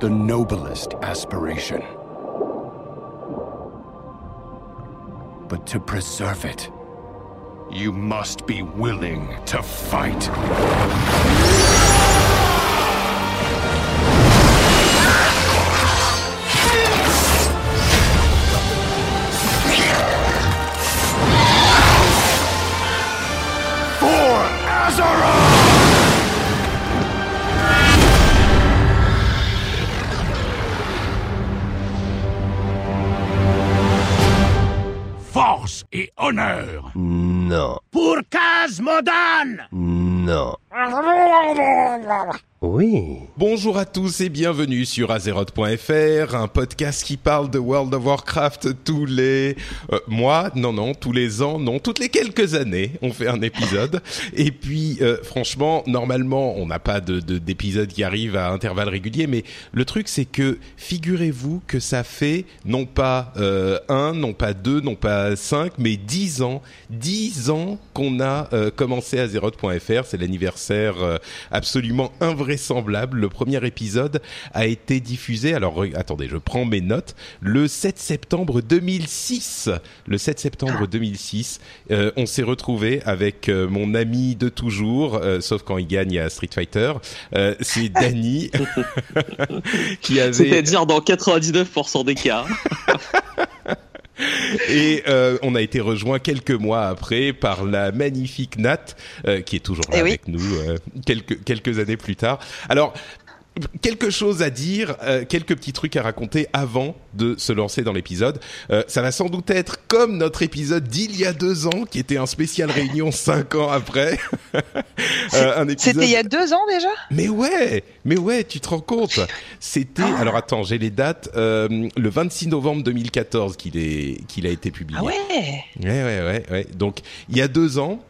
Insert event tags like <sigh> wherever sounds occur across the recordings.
the noblest aspiration. But to preserve it, you must be willing to fight. Honneur Non. pour Kazmodan Non. Oui. Bonjour à tous et bienvenue sur azeroth.fr, un podcast qui parle de World of Warcraft tous les euh, mois, non non, tous les ans, non, toutes les quelques années, on fait un épisode. <laughs> et puis euh, franchement, normalement, on n'a pas de de- d'épisode qui arrive à intervalles réguliers, mais le truc c'est que figurez-vous que ça fait non pas euh, un, non pas deux, non pas cinq, mais dix ans, dix ans qu'on a commencé azeroth.fr, c'est l'anniversaire absolument invraisemblable. Le premier épisode a été diffusé, alors attendez, je prends mes notes, le 7 septembre 2006. Le 7 septembre 2006, euh, on s'est retrouvé avec euh, mon ami de toujours, euh, sauf quand il gagne à Street Fighter, c'est <laughs> Danny, <laughs> qui avait... C'est-à-dire dans 99% des cas. <laughs> Et euh, on a été rejoint quelques mois après par la magnifique Nat, euh, qui est toujours là Eh oui. avec nous euh, quelques quelques années plus tard. Alors quelque chose à dire, euh, quelques petits trucs à raconter avant de se lancer dans l'épisode. Euh, ça va sans doute être comme notre épisode d'il y a deux ans, qui était un spécial réunion <laughs> cinq ans après. <laughs> Euh, épisode... C'était il y a deux ans déjà? Mais ouais, mais ouais, tu te rends compte C'était alors attends, j'ai les dates. le 26 novembre 2014 qu'il est qu'il a été publié. Ah ouais? Ouais, ouais, ouais, ouais. Donc, il y a deux ans,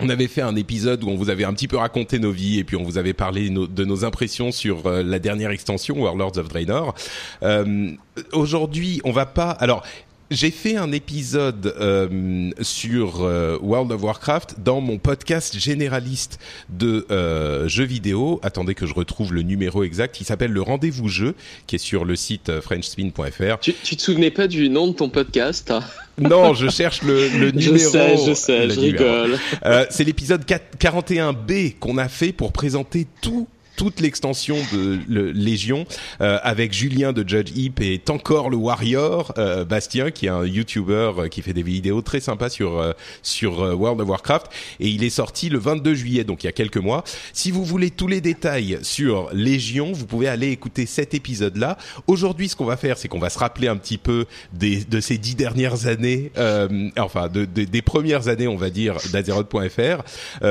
on avait fait un épisode où on vous avait un petit peu raconté nos vies et puis on vous avait parlé de nos impressions sur euh, la dernière extension Warlords of Draenor. Euh, Aujourd'hui, on va pas. Alors. J'ai fait un épisode euh, sur euh, World of Warcraft dans mon podcast généraliste de euh, jeux vidéo. Attendez que je retrouve le numéro exact. Il s'appelle le Rendez-vous Jeu, qui est sur le site euh, frenchspin.fr. Tu, tu te souvenais pas du nom de ton podcast hein? Non, je cherche le, le <laughs> Je numéro. sais, je sais, je numéro. rigole. Euh, c'est l'épisode 4 41B qu'on a fait pour présenter tout toute l'extension de Légion euh, avec Julien de Judge Heap et encore le Warrior euh, Bastien qui est un YouTuber euh, qui fait des vidéos très sympas sur euh, sur euh, World of Warcraft et il est sorti le 22 juillet donc il y a quelques mois. Si vous voulez tous les détails sur Légion, vous pouvez aller écouter cet épisode là. Aujourd'hui, ce qu'on va faire, c'est qu'on va se rappeler un petit peu des de ces dix dernières années, euh, enfin de, de- des premières années, on va dire, d'Azeroth.fr.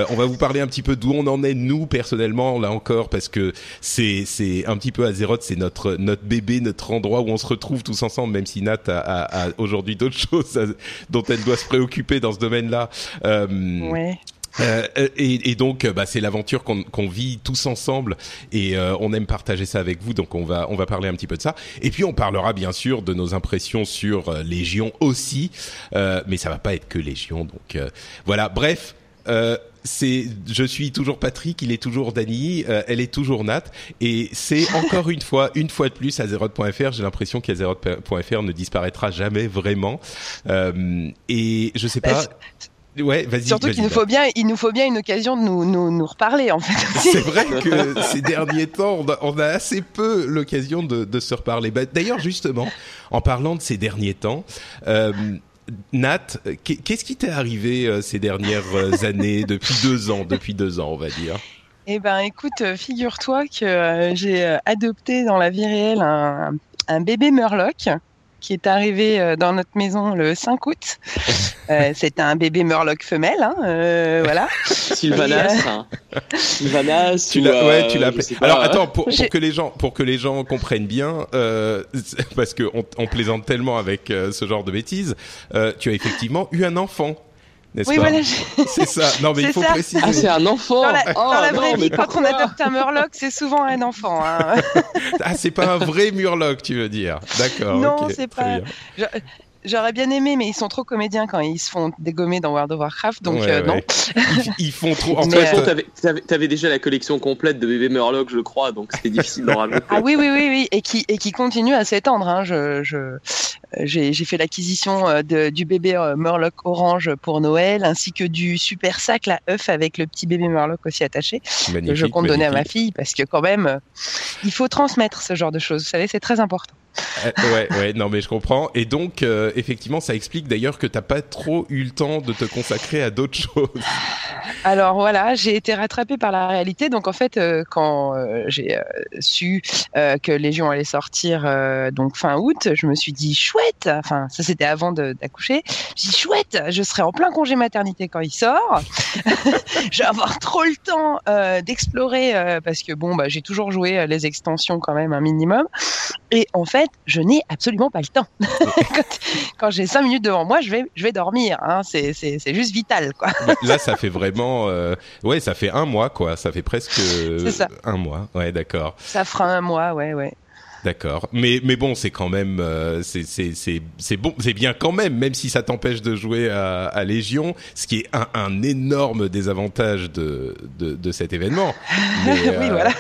On va vous parler un petit peu d'où on en est nous personnellement là encore parce que c'est c'est un petit peu Azeroth, c'est notre notre bébé, notre endroit où on se retrouve tous ensemble, même si Nat a, a- a aujourd'hui d'autres <laughs> choses à- dont elle doit se préoccuper dans ce domaine-là. Euh, Ouais. euh, et, et donc, euh, bah, c'est l'aventure qu'on vit tous ensemble, et euh, on aime partager ça avec vous. Donc, on va on va parler un petit peu de ça. Et puis, on parlera bien sûr de nos impressions sur euh, Légion aussi, mais ça va pas être que Légion. Donc, voilà. Bref. C'est, je suis toujours Patrick, il est toujours Dany, euh, elle est toujours Nat, et c'est <laughs> encore une fois, une fois de plus, Azeroth.fr. J'ai l'impression qu'Azeroth.fr ne disparaîtra jamais vraiment. Euh, et je sais pas. Ouais, vas-y. Surtout qu'il nous faut bien, il nous faut bien une occasion de nous, nous, nous reparler en fait. C'est vrai que ces derniers temps, on a, on a assez peu l'occasion de, de se reparler. Bah, D'ailleurs, justement, en parlant de ces derniers temps, euh, Nat, qu'est- qu'est-ce qui t'est arrivé euh, ces dernières euh, <laughs> années, depuis deux ans, depuis deux ans, on va dire? Eh ben, écoute, euh, figure-toi que j'ai adopté dans la vie réelle un, un bébé Murloc qui est arrivé euh, dans notre maison le 5 août. <laughs> Euh, C'était un bébé Murloc femelle, hein, euh, voilà. Sylvanas. hein. Sylvanas. Tu l'as, ouais, euh, tu l'as Alors attends, pour, que les gens, pour que les gens comprennent bien, euh, <laughs> parce que on, on plaisante tellement avec euh, ce genre de bêtises, euh, tu as effectivement eu un enfant, n'est-ce Oui, pas voilà. C'est ça. Non, mais il <laughs> faut ça. préciser. Ah, c'est un enfant. Dans la, Oh, dans la non, vraie vie, quand on adopte un Murloc, c'est souvent un enfant. hein. <laughs> Ah, c'est pas un vrai Murloc, tu veux dire D'accord. Non, c'est pas-. Je- J'aurais bien aimé, mais ils sont trop comédiens quand ils se font dégommer dans World of Warcraft, donc Ouais, euh, non. ouais. Ils, ils font trop. En Mais, fait, façon, euh, t'avais- t'avais déjà la collection complète de bébé Murloc, je crois, donc c'était difficile d'en <laughs> rajouter. Ah oui, oui, oui, oui, et qui, et qui continue à s'étendre. Hein. Je, je, euh, j'ai, fait l'acquisition euh, du bébé euh, Murloc orange pour Noël, ainsi que du super sac à œuf avec le petit bébé Murloc aussi attaché, que magnifique, je compte donner à ma magnifique. fille, parce que quand même, euh, il faut transmettre ce genre de choses. Vous savez, c'est très important. Euh, ouais, ouais, non, mais je comprends. Et donc, euh, effectivement, ça explique d'ailleurs que t'as pas trop eu le temps de te consacrer à d'autres <laughs> choses. Alors voilà, j'ai été rattrapée par la réalité. Donc en fait, euh, quand j'ai su que Légion allait sortir donc fin août, je me suis dit chouette. Enfin, ça c'était avant d'accoucher. J'ai dit chouette, je serai en plein congé maternité quand il sort. <laughs> je vais avoir trop le temps euh, d'explorer euh, parce que bon, bah, j'ai toujours joué euh, les extensions quand même un minimum. Et en fait, je n'ai absolument pas le temps. <laughs> quand quand j'ai cinq minutes devant moi, je vais, je vais dormir. Hein. C'est, juste vital, quoi. Là, ça fait vraiment, ouais, ça fait un mois, quoi. Ça fait presque ça. un mois. Ouais, d'accord, Ça fera un mois, ouais, ouais. D'accord. Mais, mais bon, c'est quand même, euh, c'est, bon, c'est bien quand même, même si ça t'empêche de jouer à, à Légion, ce qui est un, un énorme désavantage de, de, de cet événement. <laughs> Mais, oui, euh, voilà.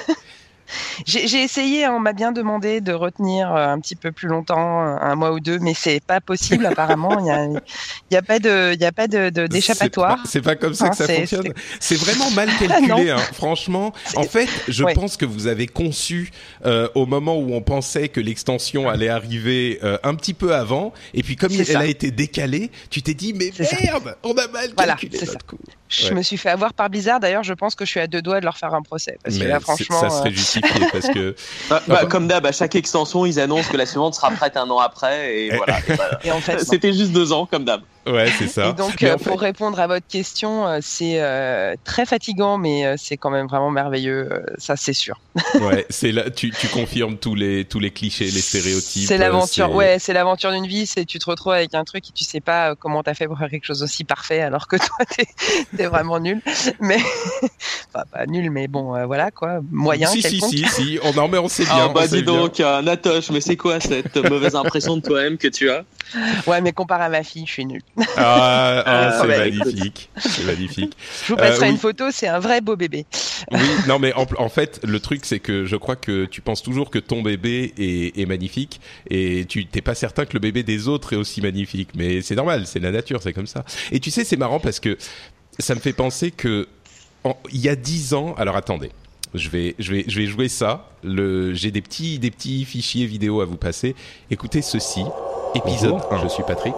J'ai essayé, on m'a bien demandé de retenir euh, un petit peu plus longtemps, euh, un mois ou deux, mais c'est pas possible apparemment. Il y a, y a pas de, il y a pas de de- d'échappatoire. C'est pas, comme ça Ah, que ça fonctionne. C'est vraiment mal <laughs> calculé, hein. franchement. En fait, je Ouais. pense que vous avez conçu euh, au moment où on pensait que l'extension allait arriver euh, un petit peu avant, et puis comme elle ça. a été décalée, tu t'es dit mais ça. merde, on a mal Voilà, calculé notre coup. Je Ouais. me suis fait avoir par Blizzard. D'ailleurs, je pense que je suis à deux doigts de leur faire un procès parce que là, franchement, ça serait euh, parce que <laughs> Bah, bah, Enfin- comme d'hab, à chaque extension, ils annoncent que la suivante sera prête un an après, et voilà. <laughs> Et voilà. et en fait. C'était juste deux ans, comme d'hab. Ouais, c'est ça. Et donc, euh, en fait- pour répondre à votre question, euh, c'est euh, très fatigant, mais euh, c'est quand même vraiment merveilleux. euh, ça, c'est sûr. <laughs> ouais, c'est là, tu, tu confirmes tous les tous les clichés, les stéréotypes. C'est l'aventure. Ouais, c'est l'aventure d'une vie. C'est tu te retrouves avec un truc et tu sais pas comment t'as fait pour faire quelque chose aussi parfait, alors que <laughs> toi t'es es vraiment nul. Mais <laughs> enfin pas nul, mais bon, euh, voilà quoi, moyen Si, si, quelconque. si, si, on, non, mais on sait bien. Ah bah dis donc, Natoche, mais c'est quoi cette mauvaise impression de toi-même que tu as? Ouais, mais comparé à ma fille, je suis nul. Ah, ah, <laughs> Ah, c'est magnifique, c'est magnifique. Je vous passerai Euh, oui. une photo. C'est un vrai beau bébé. Oui, <laughs> non mais en, en fait, le truc c'est que je crois que tu penses toujours que ton bébé est, est magnifique et tu t'es pas certain que le bébé des autres est aussi magnifique. Mais c'est normal, c'est la nature, c'est comme ça. Et tu sais, c'est marrant parce que ça me fait penser que en- il y a dix ans. Alors attendez. Je vais, je vais, je vais jouer ça. Le, j'ai des petits, des petits fichiers vidéo à vous passer. Écoutez ceci. Épisode Bonjour, 1. Je suis Patrick.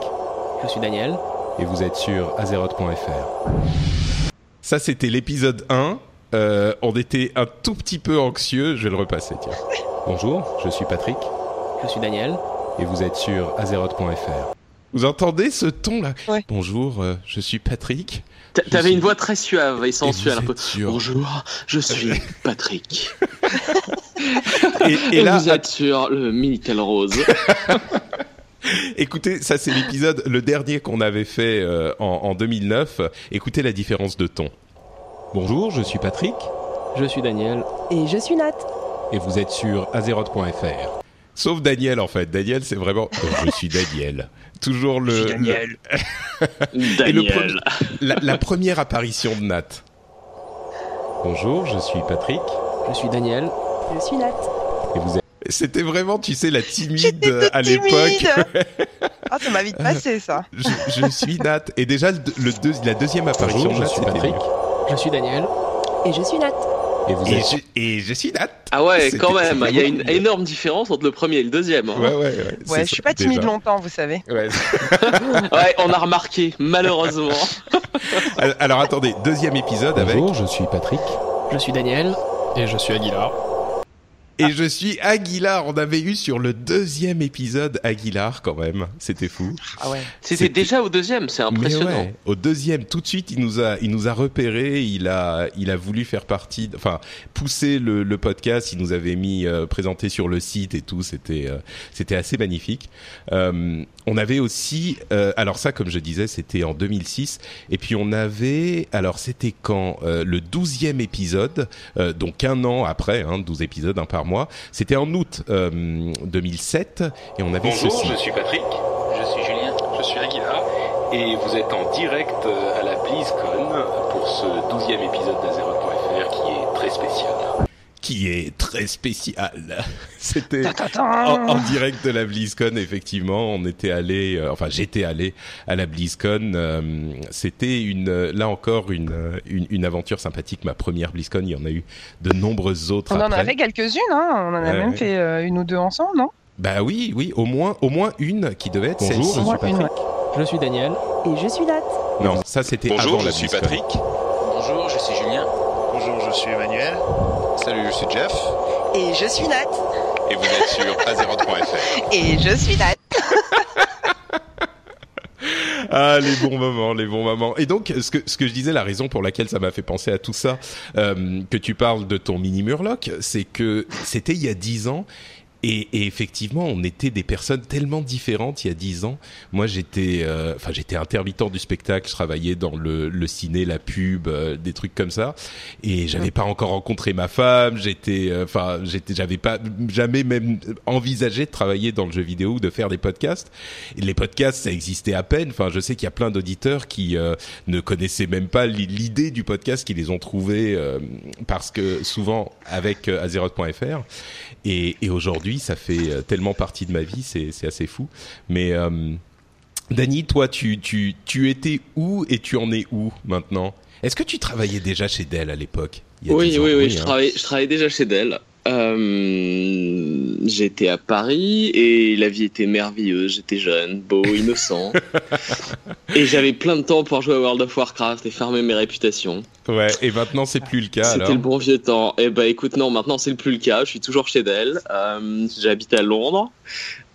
Je suis Daniel. et vous êtes sur azeroth.fr. Ça, c'était l'épisode 1. Euh, on était un tout petit peu anxieux. Je vais le repasser, tiens. <laughs> Bonjour, je suis Patrick Je suis Daniel. et vous êtes sur azeroth.fr. Vous entendez ce ton-là Ouais. Bonjour, euh, je suis Patrick. T'avais suis- une voix très suave et sensuelle, un peu. Bonjour, je <laughs> suis Patrick. Et, et Et, là, vous êtes sur le Minitel Rose. <laughs> écoutez, ça c'est l'épisode, le dernier qu'on avait fait euh, en, en 2009. Écoutez la différence de ton. Bonjour, je suis Patrick Je suis Daniel. Et je suis Nat. et vous êtes sur azeroth.fr. Sauf Daniel en fait. Daniel, c'est vraiment. euh, je suis Daniel. Toujours le, le- Daniel. <laughs> la, la première apparition de Nat. Bonjour, je suis Patrick Je suis Daniel. Je suis Nat. et vous êtes. C'était vraiment, tu sais, la timide à l'époque. timide. Ah, <laughs> ça m'a vite passé ça. je, je suis Nat. Et déjà, le, le deux- la deuxième apparition Bonjour, je Nat, suis Patrick. Je suis Daniel. Et je suis Nat. Et vous Et êtes je, et je suis Nat. Ah ouais, quand même. Il y a une énorme différence entre le premier et le deuxième. hein. Ouais, ouais, ouais. Ouais, je suis pas timide déjà. longtemps, vous savez. Ouais. <laughs> Ouais, on a remarqué, malheureusement. <laughs> Alors attendez, deuxième épisode avec. Bonjour, je suis Patrick. Je suis Daniel. Et je suis Aguilar. Et je suis Aguilar. On avait eu sur le deuxième épisode Aguilar quand même. C'était fou. Ah ouais. C'était déjà au deuxième, c'est impressionnant. ouais, au deuxième, tout de suite, il nous a, il nous a repéré. Il a, il a voulu faire partie, enfin, pousser le, le podcast. Il nous avait mis euh, présenté sur le site et tout. C'était, euh, c'était assez magnifique. Euh, on avait aussi, euh, alors ça, comme je disais, c'était en 2006. Et puis on avait, alors c'était quand euh, le douzième épisode, euh, donc un an après, hein, 12 épisodes, un par mois. C'était en août euh, 2007 et on avait Bonjour, ceci. je suis Patrick. Je suis Julien. Je suis Aguilar. Et vous êtes en direct euh, à la BlizzCon pour ce douzième épisode d'Azeroth.fr qui est très spécial. Qui est très spécial. <laughs> C'était en, en direct de la BlizzCon, effectivement. On était allé, euh, enfin j'étais allé à la BlizzCon. euh, C'était une, là encore une, une une aventure sympathique. Ma première BlizzCon, il y en a eu de nombreuses autres On en après. a fait quelques-unes, hein. on en a même fait euh, une ou deux ensemble, non? Bah oui, oui, au moins au moins une qui devait être Bonjour, je celle-ci. suis Patrick. Je suis Daniel. Et je suis Nat. Non, ça c'était Bonjour, avant je la suis. Patrick. Bonjour, je suis Julien. Bonjour, je suis Emmanuel. Salut, je suis Jeff. Et je suis Nat. Et vous êtes sur Azeroth.fr. <laughs> Et je suis Nat. <laughs> Ah, les bons moments, les bons moments. Et donc, ce que, ce que je disais, la raison pour laquelle ça m'a fait penser à tout ça, euh, que tu parles de ton mini Murloc, c'est que c'était il y a dix ans. Et, et effectivement, on était des personnes tellement différentes il y a dix ans. Moi, j'étais, euh, enfin, j'étais intermittent du spectacle. Je travaillais dans le, le ciné, la pub, euh, des trucs comme ça. Et j'avais pas encore rencontré ma femme. J'étais, euh, enfin, j'étais, j'avais pas jamais même envisagé de travailler dans le jeu vidéo ou de faire des podcasts. Les podcasts, ça existait à peine. Enfin, je sais qu'il y a plein d'auditeurs qui euh, ne connaissaient même pas li- l'idée du podcast, qui les ont trouvés parce que souvent avec Azeroth.fr. Et, et aujourd'hui, ça fait euh, tellement partie de ma vie, c'est assez fou. Mais euh, Dany, toi, tu, tu, tu étais où et tu en es où maintenant? Est-ce que tu travaillais déjà chez Dell à l'époque? Oui, 10 ans oui, oui, je, hein. travaillais, je travaillais déjà chez Dell. Euh, j'étais à Paris et la vie était merveilleuse. J'étais jeune, beau, <laughs> innocent. et j'avais plein de temps pour jouer à World of Warcraft et farmer mes réputations. Ouais, et maintenant c'est plus le cas C'était le bon vieux temps. Eh ben écoute, non, maintenant c'est plus le cas. Je suis toujours chez Dell. Euh, J'habite à Londres.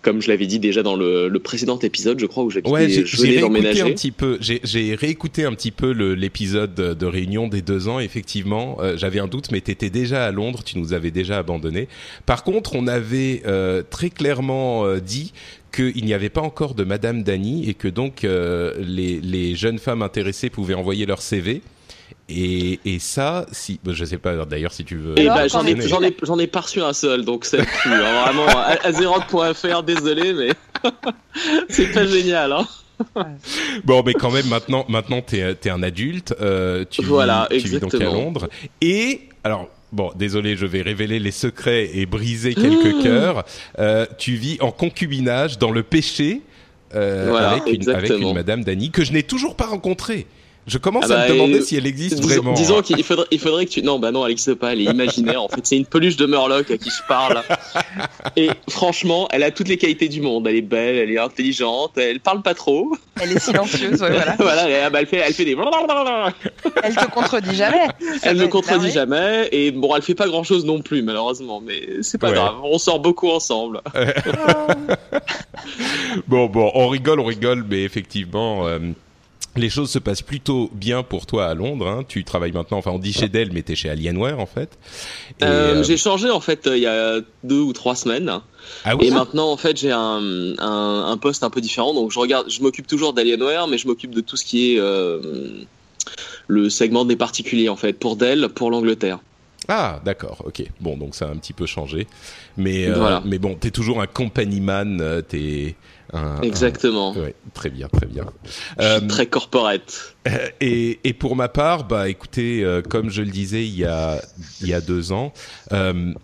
Comme je l'avais dit déjà dans le, le précédent épisode, je crois, où Ouais, j'ai j'ai réécouté un petit peu. J'ai j'ai réécouté un petit peu le- l'épisode de, de réunion des deux ans. Effectivement, euh, j'avais un doute, mais t'étais déjà à Londres. Tu nous avais déjà abandonné. Par contre, on avait euh, très clairement euh, dit qu'il n'y avait pas encore de Madame Dany et que donc euh, les, les jeunes femmes intéressées pouvaient envoyer leur CV. Et, et ça, si, bah, je sais pas d'ailleurs si tu veux. Bah, j'en ai, mentionner. j'en ai, j'en ai pas reçu un seul, donc c'est plus. hein. Vraiment, Azeroth.fr, désolé, mais <laughs> c'est pas génial. Hein. <laughs> Bon, mais quand même, maintenant, maintenant, t'es es un adulte. euh, tu, Voilà, vis, tu vis donc à. Londres. Et alors. Bon, désolé, je vais révéler les secrets et briser quelques cœurs. Euh, tu vis en concubinage dans le péché euh, Voilà, avec, une, avec une Madame Dany que je n'ai toujours pas rencontrée. Je commence Ah à bah, me demander euh, si elle existe Disons, vraiment. disons qu'il faudrait, il faudrait que tu. Non, bah non, elle existe pas, elle est <laughs> imaginaire. En fait, c'est une peluche de Murloc à qui je parle. Et franchement, elle a toutes les qualités du monde. Elle est belle, elle est intelligente, elle parle pas trop. Elle est silencieuse, ouais, voilà. <laughs> voilà, elle, bah, elle fait, elle fait des. Elle te contredit jamais. <laughs> Elle ne Jamais contredit jamais. Et bon, elle fait pas grand chose non plus, malheureusement. Mais c'est pas Ouais. grave. On sort beaucoup ensemble. Bon, bon, on rigole, on rigole, mais effectivement, euh, les choses se passent plutôt bien pour toi à Londres. Hein. Tu travailles maintenant, enfin, on dit chez Dell, mais t'es chez Alienware en fait. Euh, euh, J'ai changé en fait euh, il y a deux ou trois semaines. ah oui, Et maintenant, en fait, j'ai un, un, un poste un peu différent. Donc, je regarde, je m'occupe toujours d'Alienware, mais je m'occupe de tout ce qui est euh, le segment des particuliers, en fait, pour Dell, pour l'Angleterre. Ah, d'accord, ok. Bon, donc ça a un petit peu changé. Mais, euh, mais bon, t'es toujours un company man, euh, t'es un... Exactement. un- ouais, très bien, très bien. Je suis Euh, très corporate. et, et pour ma part, bah écoutez, euh, comme je le disais il y a, il y a deux ans, euh, Euh,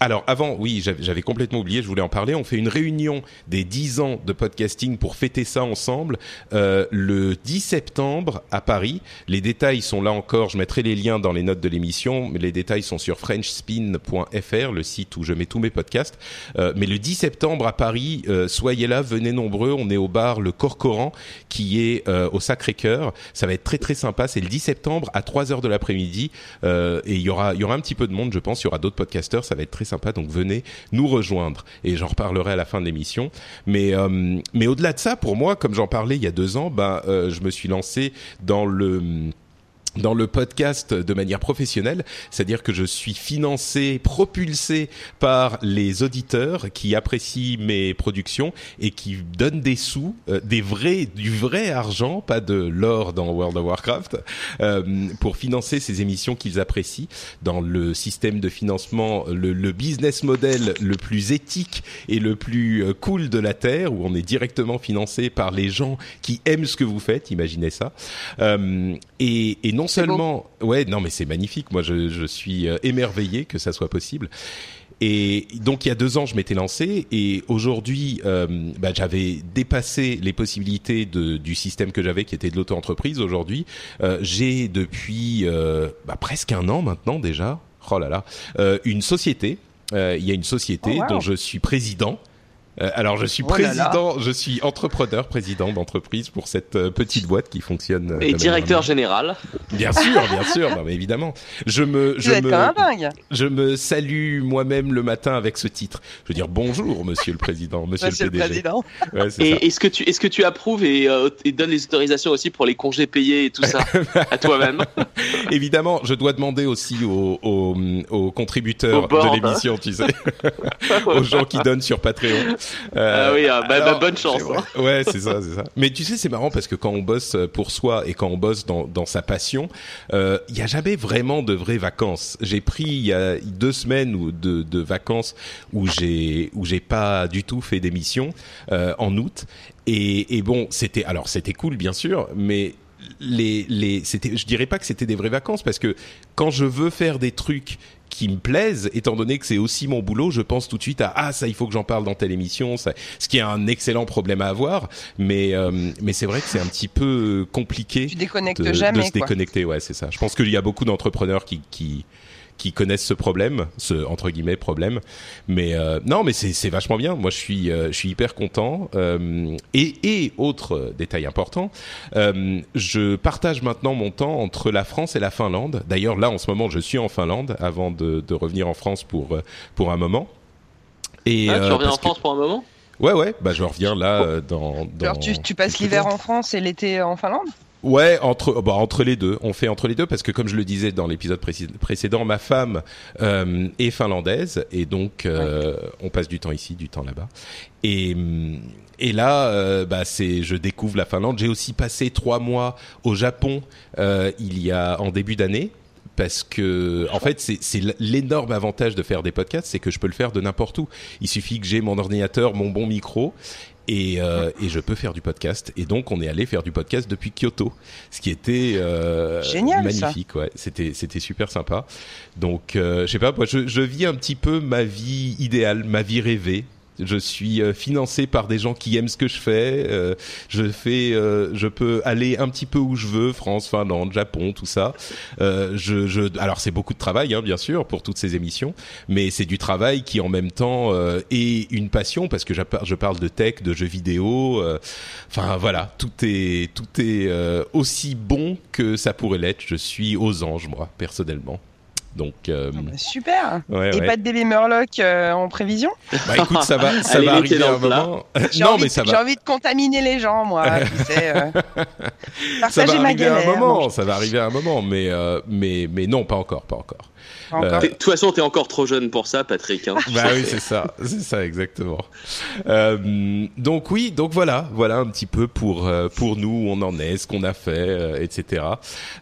alors avant, oui, j'avais complètement oublié, je voulais en parler. On fait une réunion des 10 ans de podcasting pour fêter ça ensemble euh, le 10 septembre à Paris. Les détails sont là encore, je mettrai les liens dans les notes de l'émission, mais les détails sont sur frenchspin.fr, le site où je mets tous mes podcasts. Euh, mais le 10 septembre à Paris, euh, soyez là, venez nombreux. On est au bar Le Corcoran qui est euh, au Sacré-Cœur. Ça va être très très sympa. C'est le 10 septembre à 3 heures de l'après-midi euh, et il y aura y aura un petit peu de monde, je pense. Il y aura d'autres podcasteurs. Ça va être très sympa. Donc venez nous rejoindre et j'en reparlerai à la fin de l'émission. Mais euh, mais au-delà de ça, pour moi, comme j'en parlais il y a deux ans, ben euh, je me suis lancé dans le dans le podcast de manière professionnelle, c'est-à-dire que je suis financé, propulsé par les auditeurs qui apprécient mes productions et qui donnent des sous, euh, des vrais, du vrai argent, pas de l'or dans World of Warcraft, euh, pour financer ces émissions qu'ils apprécient dans le système de financement, le, le business model le plus éthique et le plus euh, cool de la terre, où on est directement financé par les gens qui aiment ce que vous faites. Imaginez ça. Euh, et, et non seulement, ouais, non, mais c'est magnifique. Moi, je, je suis euh, émerveillé que ça soit possible. Et donc il y a deux ans, je m'étais lancé et aujourd'hui, euh, bah, j'avais dépassé les possibilités de, du système que j'avais, qui était de l'auto-entreprise. Aujourd'hui, euh, j'ai depuis euh, bah, presque un an maintenant déjà, oh là là, une société. Il y a une société Oh, wow. dont je suis président. Euh, alors je suis Oh là là. président, je suis entrepreneur, président d'entreprise pour cette euh, petite boîte qui fonctionne. euh, Et manière directeur général. Bien sûr, bien sûr, non, mais évidemment. Je me, je me, je me salue moi-même le matin avec ce titre. Je veux dire bonjour, Monsieur le Président, Monsieur, Monsieur le PDG. Président. Ouais, c'est ça. Et est-ce que tu est-ce que tu approuves et, euh, et donnes les autorisations aussi pour les congés payés et tout ça à toi-même <laughs> Évidemment, je dois demander aussi aux, aux, aux contributeurs Au board, de l'émission, tu sais, <laughs> aux gens qui donnent sur Patreon. Euh, Ah oui, ah, bah, bah, bonne chance. hein. Ouais, c'est ça, c'est ça. Mais tu sais, c'est marrant parce que quand on bosse pour soi et quand on bosse dans, dans sa passion, euh, il y a jamais vraiment de vraies vacances. J'ai pris il y a deux semaines ou de, de vacances où j'ai où j'ai pas du tout fait d'émission euh, en août. Et, et bon, c'était alors c'était cool bien sûr, mais les les c'était je dirais pas que c'était des vraies vacances parce que quand je veux faire des trucs qui me plaisent, étant donné que c'est aussi mon boulot, je pense tout de suite à ah ça il faut que j'en parle dans telle émission, ça, ce qui est un excellent problème à avoir, mais euh, mais c'est vrai que c'est un petit peu compliqué Tu déconnectes de, de jamais, se quoi. déconnecter, ouais c'est ça. Je pense qu'il y a beaucoup d'entrepreneurs qui qui qui connaissent ce problème, ce entre guillemets problème. Mais euh, non, mais c'est c'est vachement bien. Moi, je suis euh, je suis hyper content. Euh, et et autre détail important, euh, je partage maintenant mon temps entre la France et la Finlande. D'ailleurs, là en ce moment, je suis en Finlande avant de, de revenir en France pour pour un moment. Et Ah, tu euh, reviens en France pour un moment? Ouais, ouais. Bah, je reviens là dans. dans Alors tu, tu passes l'hiver en France et l'été en Finlande? Ouais, entre bah, entre les deux. On fait entre les deux parce que comme je le disais dans l'épisode précé- précédent, ma femme euh, est finlandaise et donc euh, on passe du temps ici, du temps là-bas. Et et là, euh, bah c'est je découvre la Finlande. J'ai aussi passé trois mois au Japon euh, il y a en début d'année. Parce que, en fait, c'est c'est l'énorme avantage de faire des podcasts, c'est que je peux le faire de n'importe où. Il suffit que j'ai mon ordinateur, mon bon micro, et, euh, et je peux faire du podcast. Et donc, on est allé faire du podcast depuis Kyoto, ce qui était euh, Génial, ça. magnifique. Ouais, c'était c'était super sympa. Donc, euh, je sais pas, moi, je, je vis un petit peu ma vie idéale, ma vie rêvée. Je suis euh, financé par des gens qui aiment ce que je fais. euh, je fais, euh, je peux aller un petit peu où je veux, France, Finlande, Japon, tout ça. Euh, je, je, alors c'est beaucoup de travail, hein, bien sûr, pour toutes ces émissions, mais c'est du travail qui en même temps euh, est une passion parce que je parle de tech, de jeux vidéo. euh, Enfin voilà, tout est tout est aussi bon que ça pourrait l'être. Je suis aux anges, moi, personnellement. Donc, euh, Bah, Super ouais, Et ouais. pas de bébé Murloc euh, en prévision Bah écoute, ça va, ça Allez, va arriver dans un moment. J'ai <laughs> non, envie, mais ça j'ai va. envie de contaminer les gens, moi. <laughs> tu sais, euh, Ça va ma arriver à un moment, ça va arriver à un moment, mais euh, mais mais non, pas encore, pas encore. Euh, De toute façon, t'es encore trop jeune pour ça, Patrick. Hein. Bah oui, c'est ça, c'est ça exactement. Euh, donc oui, donc voilà, voilà un petit peu pour euh, pour nous où on en est, ce qu'on a fait, euh, etc.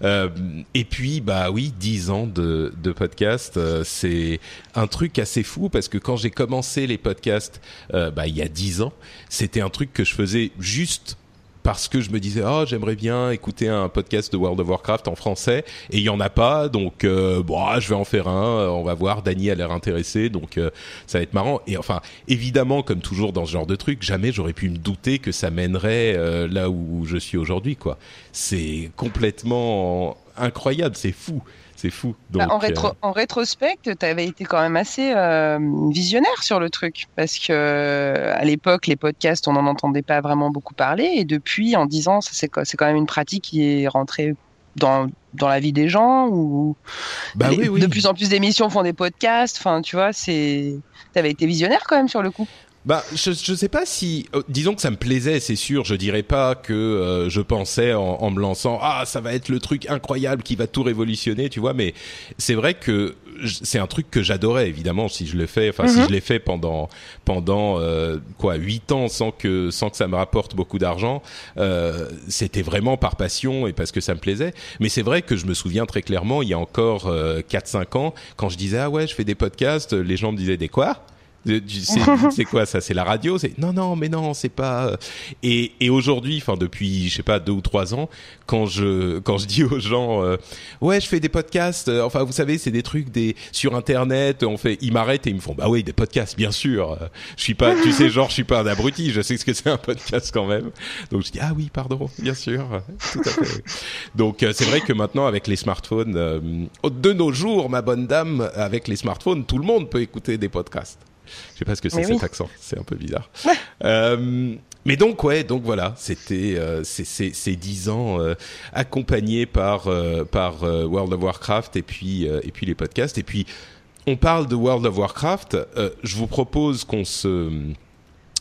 Euh, et puis bah oui, dix ans de de podcast, euh, c'est un truc assez fou parce que quand j'ai commencé les podcasts, euh, bah il y a dix ans, c'était un truc que je faisais juste parce que je me disais oh j'aimerais bien écouter un podcast de World of Warcraft en français et il y en a pas donc euh, bon ah, je vais en faire un on va voir Dany a l'air intéressé donc euh, ça va être marrant. Et enfin évidemment comme toujours dans ce genre de truc jamais j'aurais pu me douter que ça mènerait euh, là où je suis aujourd'hui quoi. C'est complètement incroyable c'est fou c'est fou. Bah, en, rétro euh, en rétrospect, tu avais été quand même assez euh, visionnaire sur le truc. Parce que euh, à l'époque, les podcasts, on n'en entendait pas vraiment beaucoup parler. Et depuis, en 10 ans, c'est quand même une pratique qui est rentrée dans, dans la vie des gens. Ou bah de plus en plus d'émissions font des podcasts. Enfin, tu vois, c'est. avais été visionnaire quand même sur le coup. Bah, je je sais pas si, euh, disons que ça me plaisait, c'est sûr. Je dirais pas que euh, je pensais en, en, me lançant, ah, ça va être le truc incroyable qui va tout révolutionner, tu vois. Mais c'est vrai que c'est un truc que j'adorais évidemment si je le fais enfin si mhm. je l'ai fait pendant pendant euh, quoi huit ans sans que sans que ça me rapporte beaucoup d'argent euh, c'était vraiment par passion et parce que ça me plaisait mais c'est vrai que je me souviens très clairement il y a encore euh, quatre cinq ans quand je disais ah ouais je fais des podcasts les gens me disaient des quoi? <laughs> c'est quoi ça? C'est la radio? C'est non, non, mais non, c'est pas. Euh. Et, et aujourd'hui, enfin depuis, je sais pas deux ou trois ans, quand je quand je dis aux gens, euh, ouais, je fais des podcasts. Euh, enfin, vous savez, c'est des trucs des sur internet. On fait, ils m'arrêtent et ils me font, bah oui, des podcasts, bien sûr. Je suis pas, tu sais, genre, je suis pas un abruti. Je sais ce que c'est un podcast quand même. Donc je dis, ah oui, pardon, bien sûr, tout à fait. Donc c'est vrai que maintenant, avec les smartphones, de nos jours, ma bonne dame, avec les smartphones, tout le monde peut écouter des podcasts. Je sais pas ce que c'est cet accent, c'est un peu bizarre. <laughs> euh, mais donc ouais, donc voilà, c'était euh, ces dix ans euh, accompagnés par par World of Warcraft et puis et puis les podcasts et puis on parle de World of Warcraft. je vous propose qu'on se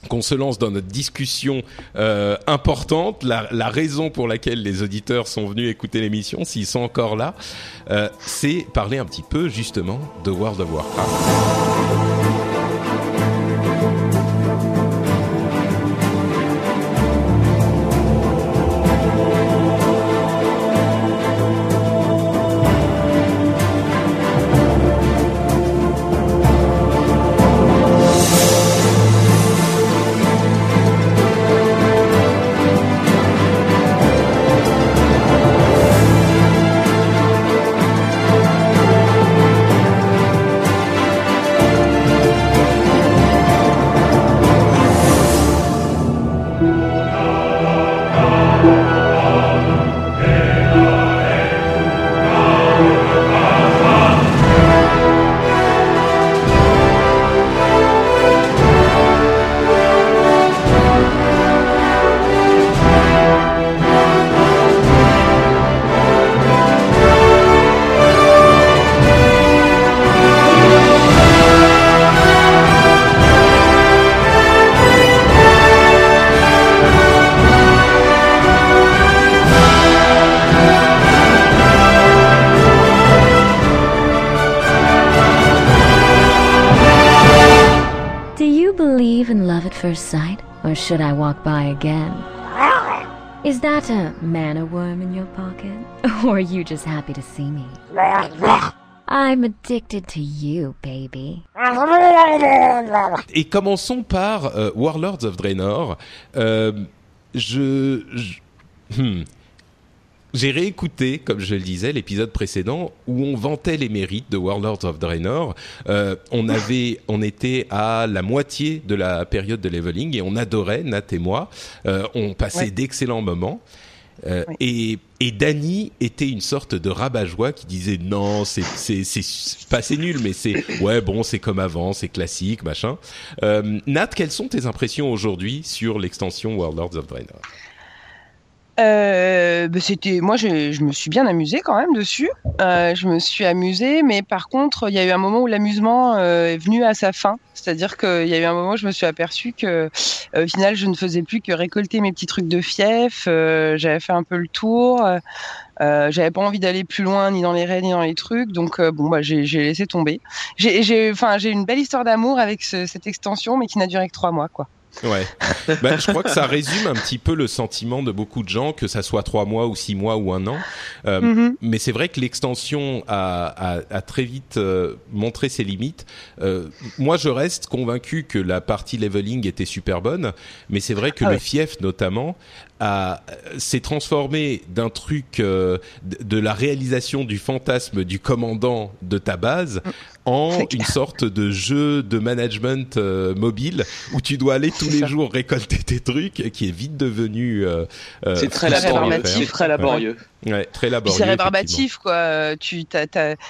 qu'on se lance dans notre discussion euh, importante, la, la, raison pour laquelle les auditeurs sont venus écouter l'émission, s'ils sont encore là, euh, c'est parler un petit peu justement de World of Warcraft. Should I walk by again? Is that a mana worm in your pocket? <laughs> Or are you just happy to see me? I'm addicted to you, baby. Et commençons par euh, Warlords of Draenor. Euh, je, je hmm j'ai réécouté, comme je le disais, l'épisode précédent où on vantait les mérites de Warlords of Draenor. Euh, on avait, on était à la moitié de la période de leveling et on adorait Nat et moi. Euh, on passait d'excellents moments. Euh, et, et Danny était une sorte de rabat-joie qui disait non, c'est c'est c'est pas c'est nul, mais c'est ouais bon, c'est comme avant, c'est classique, machin. Euh, Nat, quelles sont tes impressions aujourd'hui sur l'extension Warlords of Draenor? Euh, bah, c'était moi je, me suis bien amusée quand même dessus. Euh, je me suis amusée, mais par contre il y a eu un moment où l'amusement euh, est venu à sa fin. C'est-à-dire qu'il y a eu un moment où je me suis aperçue que au final je ne faisais plus que récolter mes petits trucs de fief. J'avais fait un peu le tour. J'avais pas envie d'aller plus loin ni dans les raids ni dans les trucs. Donc bon bah j'ai laissé tomber. J'ai enfin j'ai une belle histoire d'amour avec ce, cette extension, mais qui n'a duré que trois mois quoi. Ouais. <laughs> bah, je crois que ça résume un petit peu le sentiment de beaucoup de gens, que ça soit trois mois ou six mois ou un an. Euh, mm-hmm. Mais c'est vrai que l'extension a, a, a, très vite euh, montré ses limites. Euh, moi, je reste convaincu que la partie leveling était super bonne, mais c'est vrai que ah le fief, notamment, s'est transformé d'un truc euh, de, de la réalisation du fantasme du commandant de ta base en C'est clair. une sorte de jeu de management euh, mobile où tu dois aller tous les ça. jours récolter tes trucs, qui est vite devenu. euh, euh, C'est très laborieux. C'est très laborieux. Ouais, très Puis laborieux. c'est rébarbatif, quoi. Euh, Tu,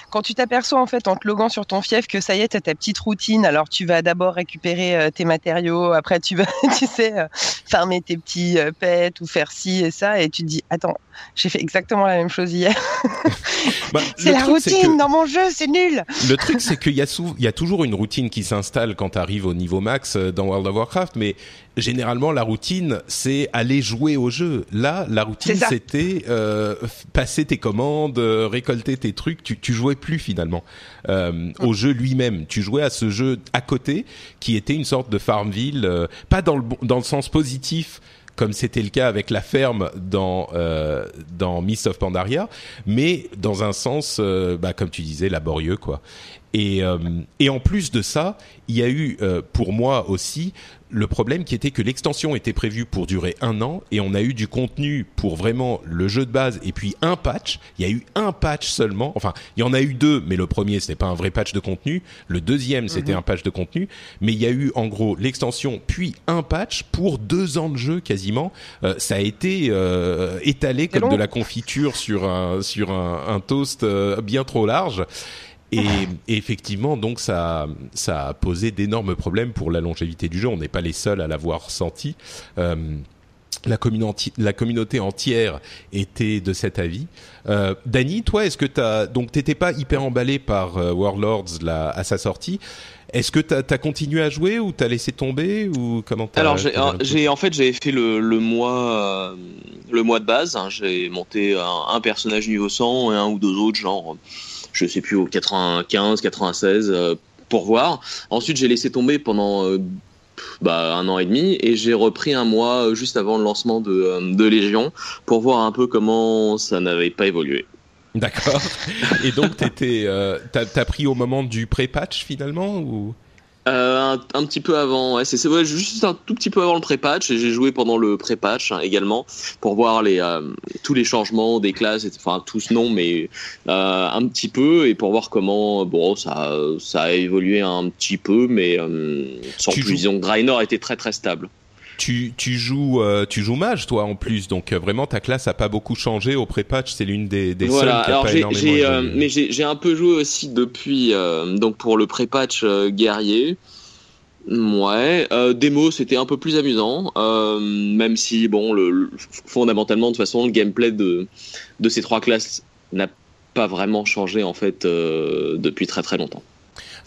Quand tu t'aperçois, en fait, en te loguant sur ton fief, que ça y est, t'as ta petite routine. Alors, tu vas d'abord récupérer euh, tes matériaux. Après, tu vas, <laughs> tu sais, euh, farmer tes petits euh, pets ou faire ci et ça. Et tu te dis, attends, j'ai fait exactement la même chose hier. <laughs> Bah, C'est la routine que- dans mon jeu, c'est nul. Le truc, c'est qu'il y, a sou- y a toujours une routine qui s'installe quand tu arrives au niveau max euh, dans World of Warcraft, mais généralement, la routine, c'est aller jouer au jeu. Là, la routine, c'était euh, passer tes commandes, euh, récolter tes trucs. Tu, tu jouais plus finalement euh, au jeu lui-même. Tu jouais à ce jeu à côté qui était une sorte de Farmville, euh, pas dans le, dans le sens positif comme c'était le cas avec la ferme dans euh, dans of Pandaria, mais dans un sens, euh, bah, comme tu disais, laborieux quoi. Et euh, et en plus de ça, il y a eu euh, pour moi aussi le problème qui était que l'extension était prévue pour durer un an et on a eu du contenu pour vraiment le jeu de base et puis un patch. Il y a eu un patch seulement. Enfin, il y en a eu deux, mais le premier c'était pas un vrai patch de contenu. Le deuxième c'était un patch de contenu, mais il y a eu en gros l'extension puis un patch pour deux ans de jeu quasiment. Euh, ça a été euh, étalé comme de la confiture sur un sur un, un toast euh, bien trop large. Et, et effectivement, donc ça, ça a posé d'énormes problèmes pour la longévité du jeu. On n'est pas les seuls à l'avoir senti. Euh, la, communauté, la communauté entière était de cet avis. Euh, Dany, toi, est-ce que t'as donc t'étais pas hyper emballé par euh, Warlords là, à sa sortie? Est-ce que t'as as continué à jouer ou t'as laissé tomber ou comment Alors j'ai, j'ai en fait j'avais fait le, le mois euh, le mois de base. hein. J'ai monté un, un personnage niveau 100 et un ou deux autres genre je sais plus au 95, 96 euh, pour voir. Ensuite j'ai laissé tomber pendant euh, bah, un an et demi et j'ai repris un mois euh, juste avant le lancement de, de Légion pour voir un peu comment ça n'avait pas évolué. D'accord. Et donc t'étais, t'as t'as pris au moment du pré-patch finalement ou? Euh, un, un petit peu avant, ouais, c'est ouais, juste un tout petit peu avant le pré-patch. J'ai joué pendant le pré-patch hein, également pour voir les euh, tous les changements des classes, enfin tous non, mais euh, un petit peu et pour voir comment bon ça ça a évolué un petit peu, mais euh, sans Tu plus joues- disons Draenor était très très stable. Tu, tu joues euh, tu joues mage toi en plus donc euh, vraiment ta classe a pas beaucoup changé au pré-patch c'est l'une des, des voilà, seules qui a alors pas énormément euh, mais j'ai, un peu joué aussi depuis, donc pour le pré-patch guerrier. Ouais, démo c'était un peu plus amusant, même si bon, le, le- fondamentalement de toute façon le gameplay de de ces trois classes n'a pas vraiment changé en fait depuis très très longtemps.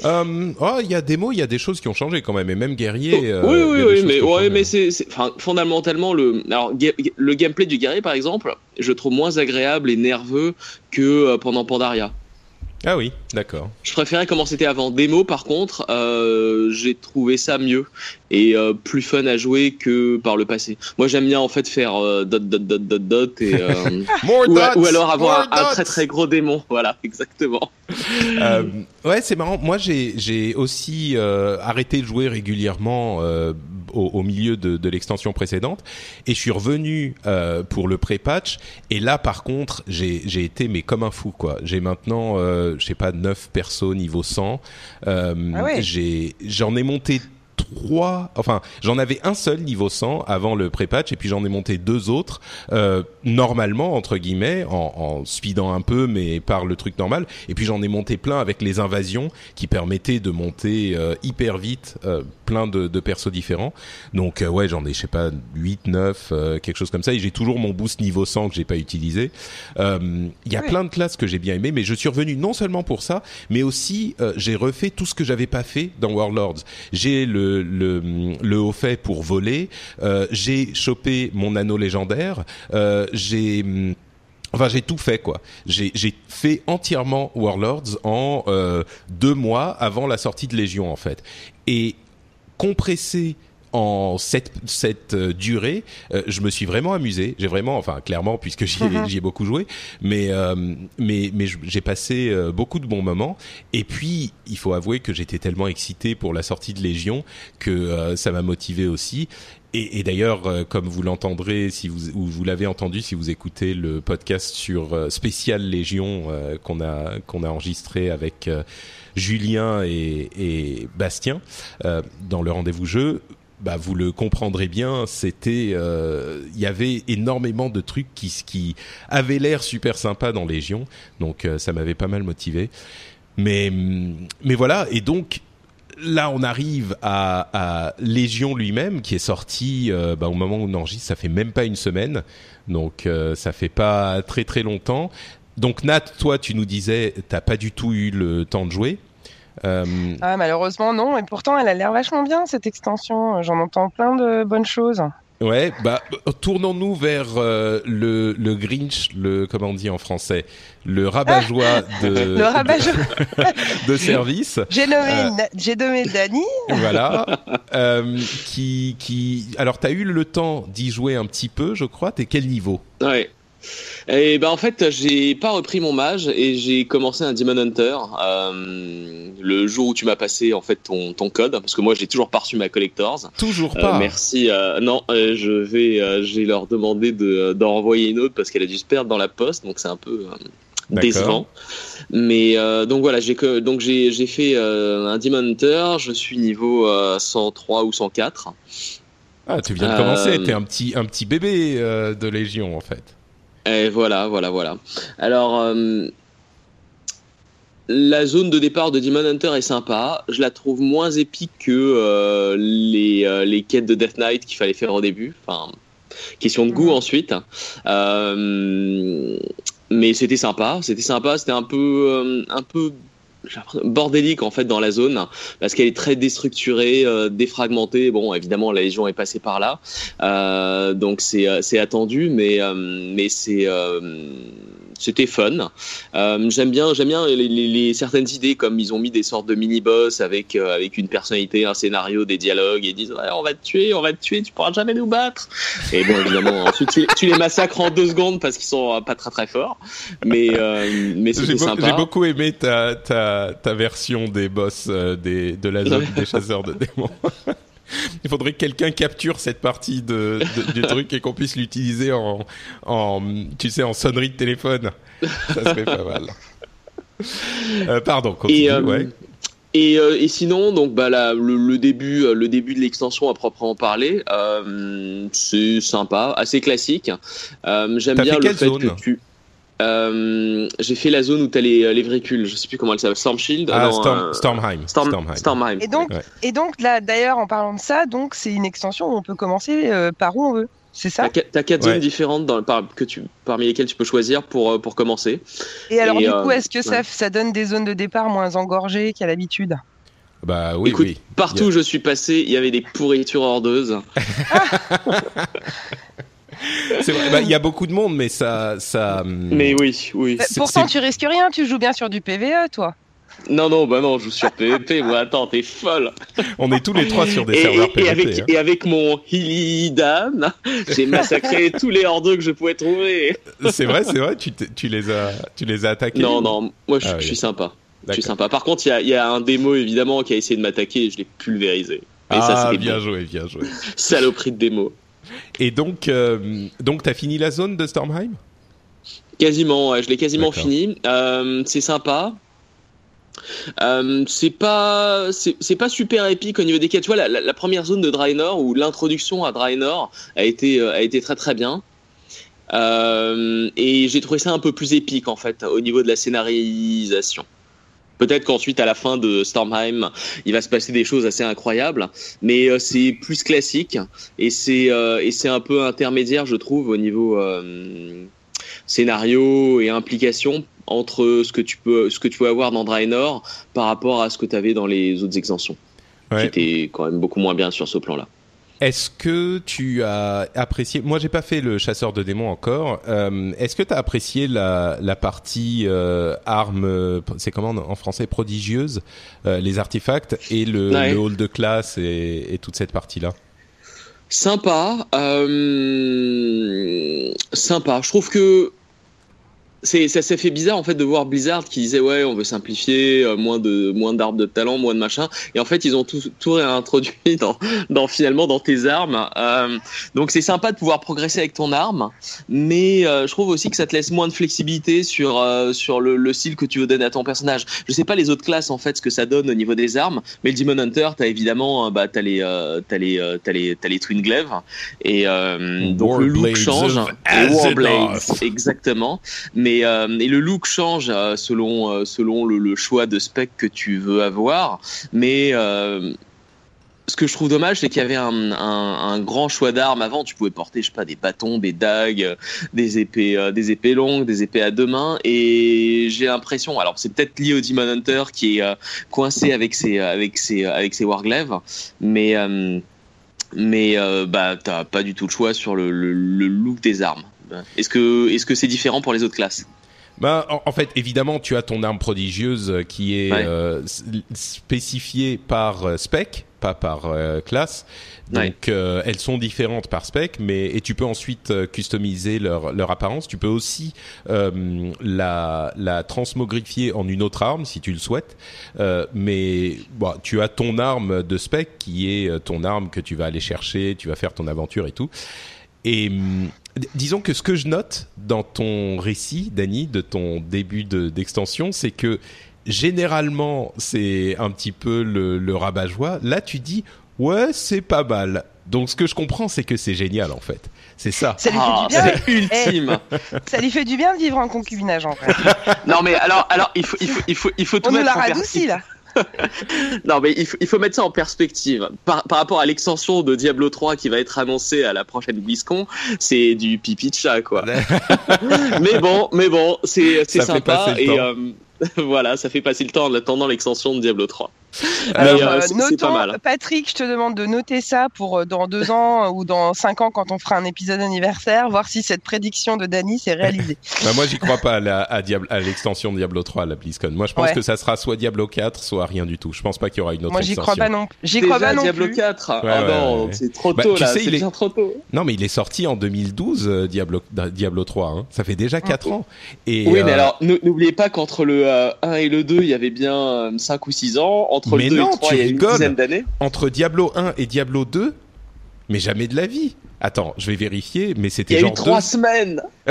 Euh, oh, il y a des mots, il y a des choses qui ont changé quand même, et même guerrier. euh, oui, oui, mais ouais, c'est, enfin, fondamentalement le, alors le gameplay du guerrier par exemple, je trouve moins agréable et nerveux que euh, pendant Pandaria. Ah oui, d'accord. Je préférais comment c'était avant. Démo, par contre, euh, j'ai trouvé ça mieux et euh, plus fun à jouer que par le passé. Moi, j'aime bien en fait faire euh, dot dot dot dot dot et euh, <laughs> More ou, dots, ou alors avoir more un, très très gros démon. <laughs> Voilà, exactement. Euh, ouais, c'est marrant. Moi, j'ai j'ai aussi euh, arrêté de jouer régulièrement euh, au, au milieu de, de l'extension précédente, et je suis revenu euh, pour le pré-patch. Et là, par contre, j'ai j'ai été mais comme un fou quoi. J'ai maintenant, euh, je sais pas, 9 persos niveau 100. Euh, Ah ouais. J'ai j'en ai monté enfin j'en avais un seul niveau 100 avant le pré-patch et puis j'en ai monté deux autres euh, normalement entre guillemets en, en speedant un peu mais par le truc normal. Et puis j'en ai monté plein avec les invasions qui permettaient de monter euh, hyper vite euh, plein de, de persos différents. Donc euh, ouais j'en ai je sais pas 8 9 euh, quelque chose comme ça. Et j'ai toujours mon boost niveau 100 que j'ai pas utilisé. Euh, il y a plein de classes que j'ai bien aimé mais je suis revenu non seulement pour ça mais aussi euh, j'ai refait tout ce que j'avais pas fait dans Warlords. J'ai le, le, le haut fait pour voler. Euh, j'ai chopé mon anneau légendaire. Euh, j'ai hum, Enfin, j'ai tout fait quoi. J'ai j'ai fait entièrement Warlords en euh, deux mois avant la sortie de Légion en fait. Et compressé en cette, cette euh, durée, euh, je me suis vraiment amusé. J'ai vraiment, enfin clairement, puisque j'y ai, Mhm. <laughs> j'y ai beaucoup joué, mais euh, mais mais j'ai passé euh, beaucoup de bons moments. Et puis, il faut avouer que j'étais tellement excité pour la sortie de Légion que euh, ça m'a motivé aussi. Et, et d'ailleurs, euh, comme vous l'entendrez, si vous ou vous l'avez entendu, si vous écoutez le podcast sur euh, spécial Légion euh, qu'on a qu'on a enregistré avec euh, Julien et, Bastien euh, dans le rendez-vous jeu, bah vous le comprendrez bien, c'était euh, il y avait énormément de trucs qui qui avaient l'air super sympa dans Légion, donc euh, ça m'avait pas mal motivé. Mais hum, mais voilà et donc là on arrive à, Légion lui-même qui est sorti euh, bah, au moment où on enregistre, ça fait même pas une semaine, donc euh, ça fait pas très très longtemps. Donc Nat, toi tu nous disais t'as pas du tout eu le temps de jouer. Euh, Ah, malheureusement, non. Et pourtant, elle a l'air vachement bien, cette extension. J'en entends plein de bonnes choses. Ouais, bah tournons-nous vers euh, le le Grinch, le comment on dit en français, le rabat-joie de <laughs> Le rabat-joie. de, de service. J'ai nommé, Euh, nommé Dani. voilà. Euh, qui qui alors t'as eu le temps d'y jouer un petit peu, je crois. T'es quel niveau? Ouais. Et ben en fait, j'ai pas repris mon mage et j'ai commencé un Demon Hunter euh, le jour où tu m'as passé en fait ton, ton code parce que moi j'ai toujours pas reçu ma collectors. Toujours Euh, pas. merci. euh, non, je vais, vais leur demander de d'en renvoyer une autre parce qu'elle a dû se perdre dans la poste, donc c'est un peu décevant. Mais euh, donc voilà, j'ai donc j'ai j'ai fait euh, un Demon Hunter. Je suis niveau euh, 103 ou 104. Ah, tu viens de commencer. T'es un petit un petit bébé de Légion en fait. Et voilà, voilà, voilà. Alors, euh, la zone de départ de Demon Hunter est sympa. Je la trouve moins épique que euh, les, euh, les quêtes de Death Knight qu'il fallait faire au début. Enfin, question de goût ensuite. Mais c'était sympa. C'était sympa. C'était un peu, un peu bordélique en fait dans la zone parce qu'elle est très déstructurée, euh, défragmentée. Bon, évidemment, la Légion est passée par là, euh, donc c'est euh, attendu, mais euh, mais c'est euh, c'était fun. Euh, j'aime bien j'aime bien les, les- les certaines idées comme ils ont mis des sortes de mini boss avec euh, avec une personnalité, un scénario, des dialogues et ils disent ouais, on va te tuer, on va te tuer, tu pourras jamais nous battre. Et bon évidemment ensuite tu, tu les massacres en deux secondes parce qu'ils sont euh, pas très très forts, mais euh, mais J'ai c'était sympa. j'ai beaucoup aimé ta, ta, ta version des boss des, de la zone des chasseurs de démons. <laughs> Il faudrait que quelqu'un capture cette partie de, de- du <laughs> truc et qu'on puisse l'utiliser en, en, tu sais, en sonnerie de téléphone. Ça serait pas mal. Euh, pardon, continue, Et, euh, ouais. Et, euh, et sinon, donc bah le, le début, le début de l'extension à proprement parler, c'est sympa, assez classique. J'aime bien fait le fait zone que tu. Euh, j'ai fait la zone où t'as les, les véhicules, je sais plus comment elle s'appelle, Storm Shield. Ah, non, Storm- euh, Stormheim. Storm- Stormheim. Stormheim. Et donc, Ouais. et donc là, d'ailleurs, en parlant de ça, donc c'est une extension où on peut commencer euh, par où on veut. C'est ça T'as qua- T'as quatre Ouais. zones différentes dans, par, que tu, parmi lesquelles tu peux choisir pour, euh, pour commencer. Et alors, Et, du euh, coup, est-ce que ça, ouais. ça donne des zones de départ moins engorgées qu'à l'habitude? Bah oui, Écoute, oui. partout où je suis passé, il y avait des pourritures hordeuses. <laughs> <laughs> C'est vrai, bah, il y a beaucoup de monde, mais ça, ça. hum, Mais oui, oui. Pourtant, tu risques rien, tu joues bien sur du PVE, toi. Non, non, bah non, je joue sur PvP. moi, attends, t'es folle. On est tous les trois sur des et, serveurs et- et PvP. avec, hein. et avec mon Illidan, j'ai massacré <laughs> tous les hordeux que je pouvais trouver. C'est vrai, c'est vrai. Tu, les as, tu les as attaqués. Non, non, moi je, Ah je suis sympa. Je suis sympa. Par contre, il y a, il y a un démo évidemment qui a essayé de m'attaquer et je l'ai pulvérisé. Et ah, ça, bien bon. joué, bien joué. <laughs> Saloperie de démo. Et donc, euh, donc, t'as fini la zone de Stormheim? Quasiment, je l'ai quasiment fini. Euh, c'est sympa. Euh, c'est pas c'est pas super épique au niveau des quêtes. Tu vois la, la- la première zone de Draenor où l'introduction à Draenor a été a été très très bien. Et j'ai trouvé ça un peu plus épique en fait au niveau de la scénarisation. Peut-être qu'ensuite à la fin de Stormheim, il va se passer des choses assez incroyables, mais euh, c'est plus classique et c'est euh, et c'est un peu intermédiaire je trouve au niveau euh, scénario et implication entre ce que tu peux ce que tu peux avoir dans Draenor par rapport à ce que tu avais dans les autres extensions qui Ouais. étaient quand même beaucoup moins bien sur ce plan-là. Est-ce que tu as apprécié Moi, j'ai pas fait le chasseur de démons encore. Euh, Est-ce que tu as apprécié la, la partie euh, armes euh, C'est comment en- français Prodigieuse, euh, les artefacts et le, Ouais. le hall de classe et, et toute cette partie-là? Sympa. Euh... Sympa. Je trouve que c'est ça, ça fait bizarre en fait de voir Blizzard qui disait ouais on veut simplifier euh, moins de moins d'arbres de talent moins de machin. Et en fait ils ont tout tout réintroduit dans dans finalement dans tes armes. Euh, donc c'est sympa de pouvoir progresser avec ton arme. Mais euh, je trouve aussi que ça te laisse moins de flexibilité sur euh, sur le, le, style que tu veux donner à ton personnage. Je sais pas les autres classes en fait ce que ça donne au niveau des armes mais le Demon Hunter t'as évidemment bah t'as les t'as les t'as les t'as les Twin Glaive. Et donc le look change. Warblades exactement. Mais et, euh, et, le look change euh, selon euh, selon le, choix de spec que tu veux avoir mais ce que je trouve dommage, c'est qu'il y avait un, grand choix d'armes avant. Tu pouvais porter, je sais pas, des bâtons, des dagues, des épées, euh, des épées longues, des épées à deux mains. Et j'ai l'impression, alors c'est peut-être lié au Demon Hunter qui est euh, coincé avec ses, avec ses, avec ses warglaives, mais mais bah t'as pas du tout le choix sur le look des armes. Est-ce que est-ce que c'est différent pour les autres classes? Bah, en, en, fait, évidemment, tu as ton arme prodigieuse qui est ouais. euh, spécifiée par euh, spec, pas par euh, classe. Donc, ouais. elles sont différentes par spec, mais et tu peux ensuite customiser leur, leur apparence. Tu peux aussi la, la transmogrifier en une autre arme si tu le souhaites. mais bon, tu as ton arme de spec qui est ton arme que tu vas aller chercher, tu vas faire ton aventure et tout. Et disons que ce que je note dans ton récit, Dany, de ton début d'extension, de, c'est que généralement c'est un petit peu le, le rabat-joie. Là, tu dis ouais, c'est pas mal. Donc, ce que je comprends, c'est que c'est génial en fait. C'est ça. Ça lui fait du bien. ultime. ça lui fait du bien de vivre en concubinage en fait. non mais alors, alors il faut, il faut, il faut, il faut tout On mettre nous l'a radouci là. <laughs> non, mais il faut, il faut, mettre ça en perspective. Par, par rapport à l'extension de Diablo 3 qui va être annoncée à la prochaine BlizzCon, c'est du pipi de chat, quoi. <laughs> mais bon, mais bon, c'est sympa et euh, <laughs> voilà, ça fait passer le temps en attendant l'extension de Diablo 3. <laughs> Alors, euh, notons, pas mal. Patrick, je te demande de noter ça pour euh, dans deux ans ou dans cinq ans quand on fera un épisode anniversaire, voir si cette prédiction de Dany s'est réalisée. <laughs> bah moi, j'y crois pas à, la, à, Diablo, à l'extension de Diablo 3 à la BlizzCon. Moi, je pense ouais. que ça sera soit Diablo 4, soit rien du tout. Je pense pas qu'il y aura une autre moi, extension. Moi, j'y crois pas non. J'y crois pas non Diablo plus. 4. Ouais, ah non, c'est trop bah, tôt là. C'est déjà est... trop tôt. Non, mais il est sorti en 2012, euh, Diablo, Diablo 3. Hein. Ça fait déjà 4 ans. Et, oui, mais alors n'oubliez pas qu'entre le 1 et le 2, il y avait bien 5 ou 6 ans. Entre mais le 2 non, et le 3, tu il y a une rigoles. dizaine d'années. Entre Diablo 1 et Diablo 2 mais jamais de la vie. Attends, je vais vérifier, mais c'était Il y a genre eu trois deux... semaines. <laughs>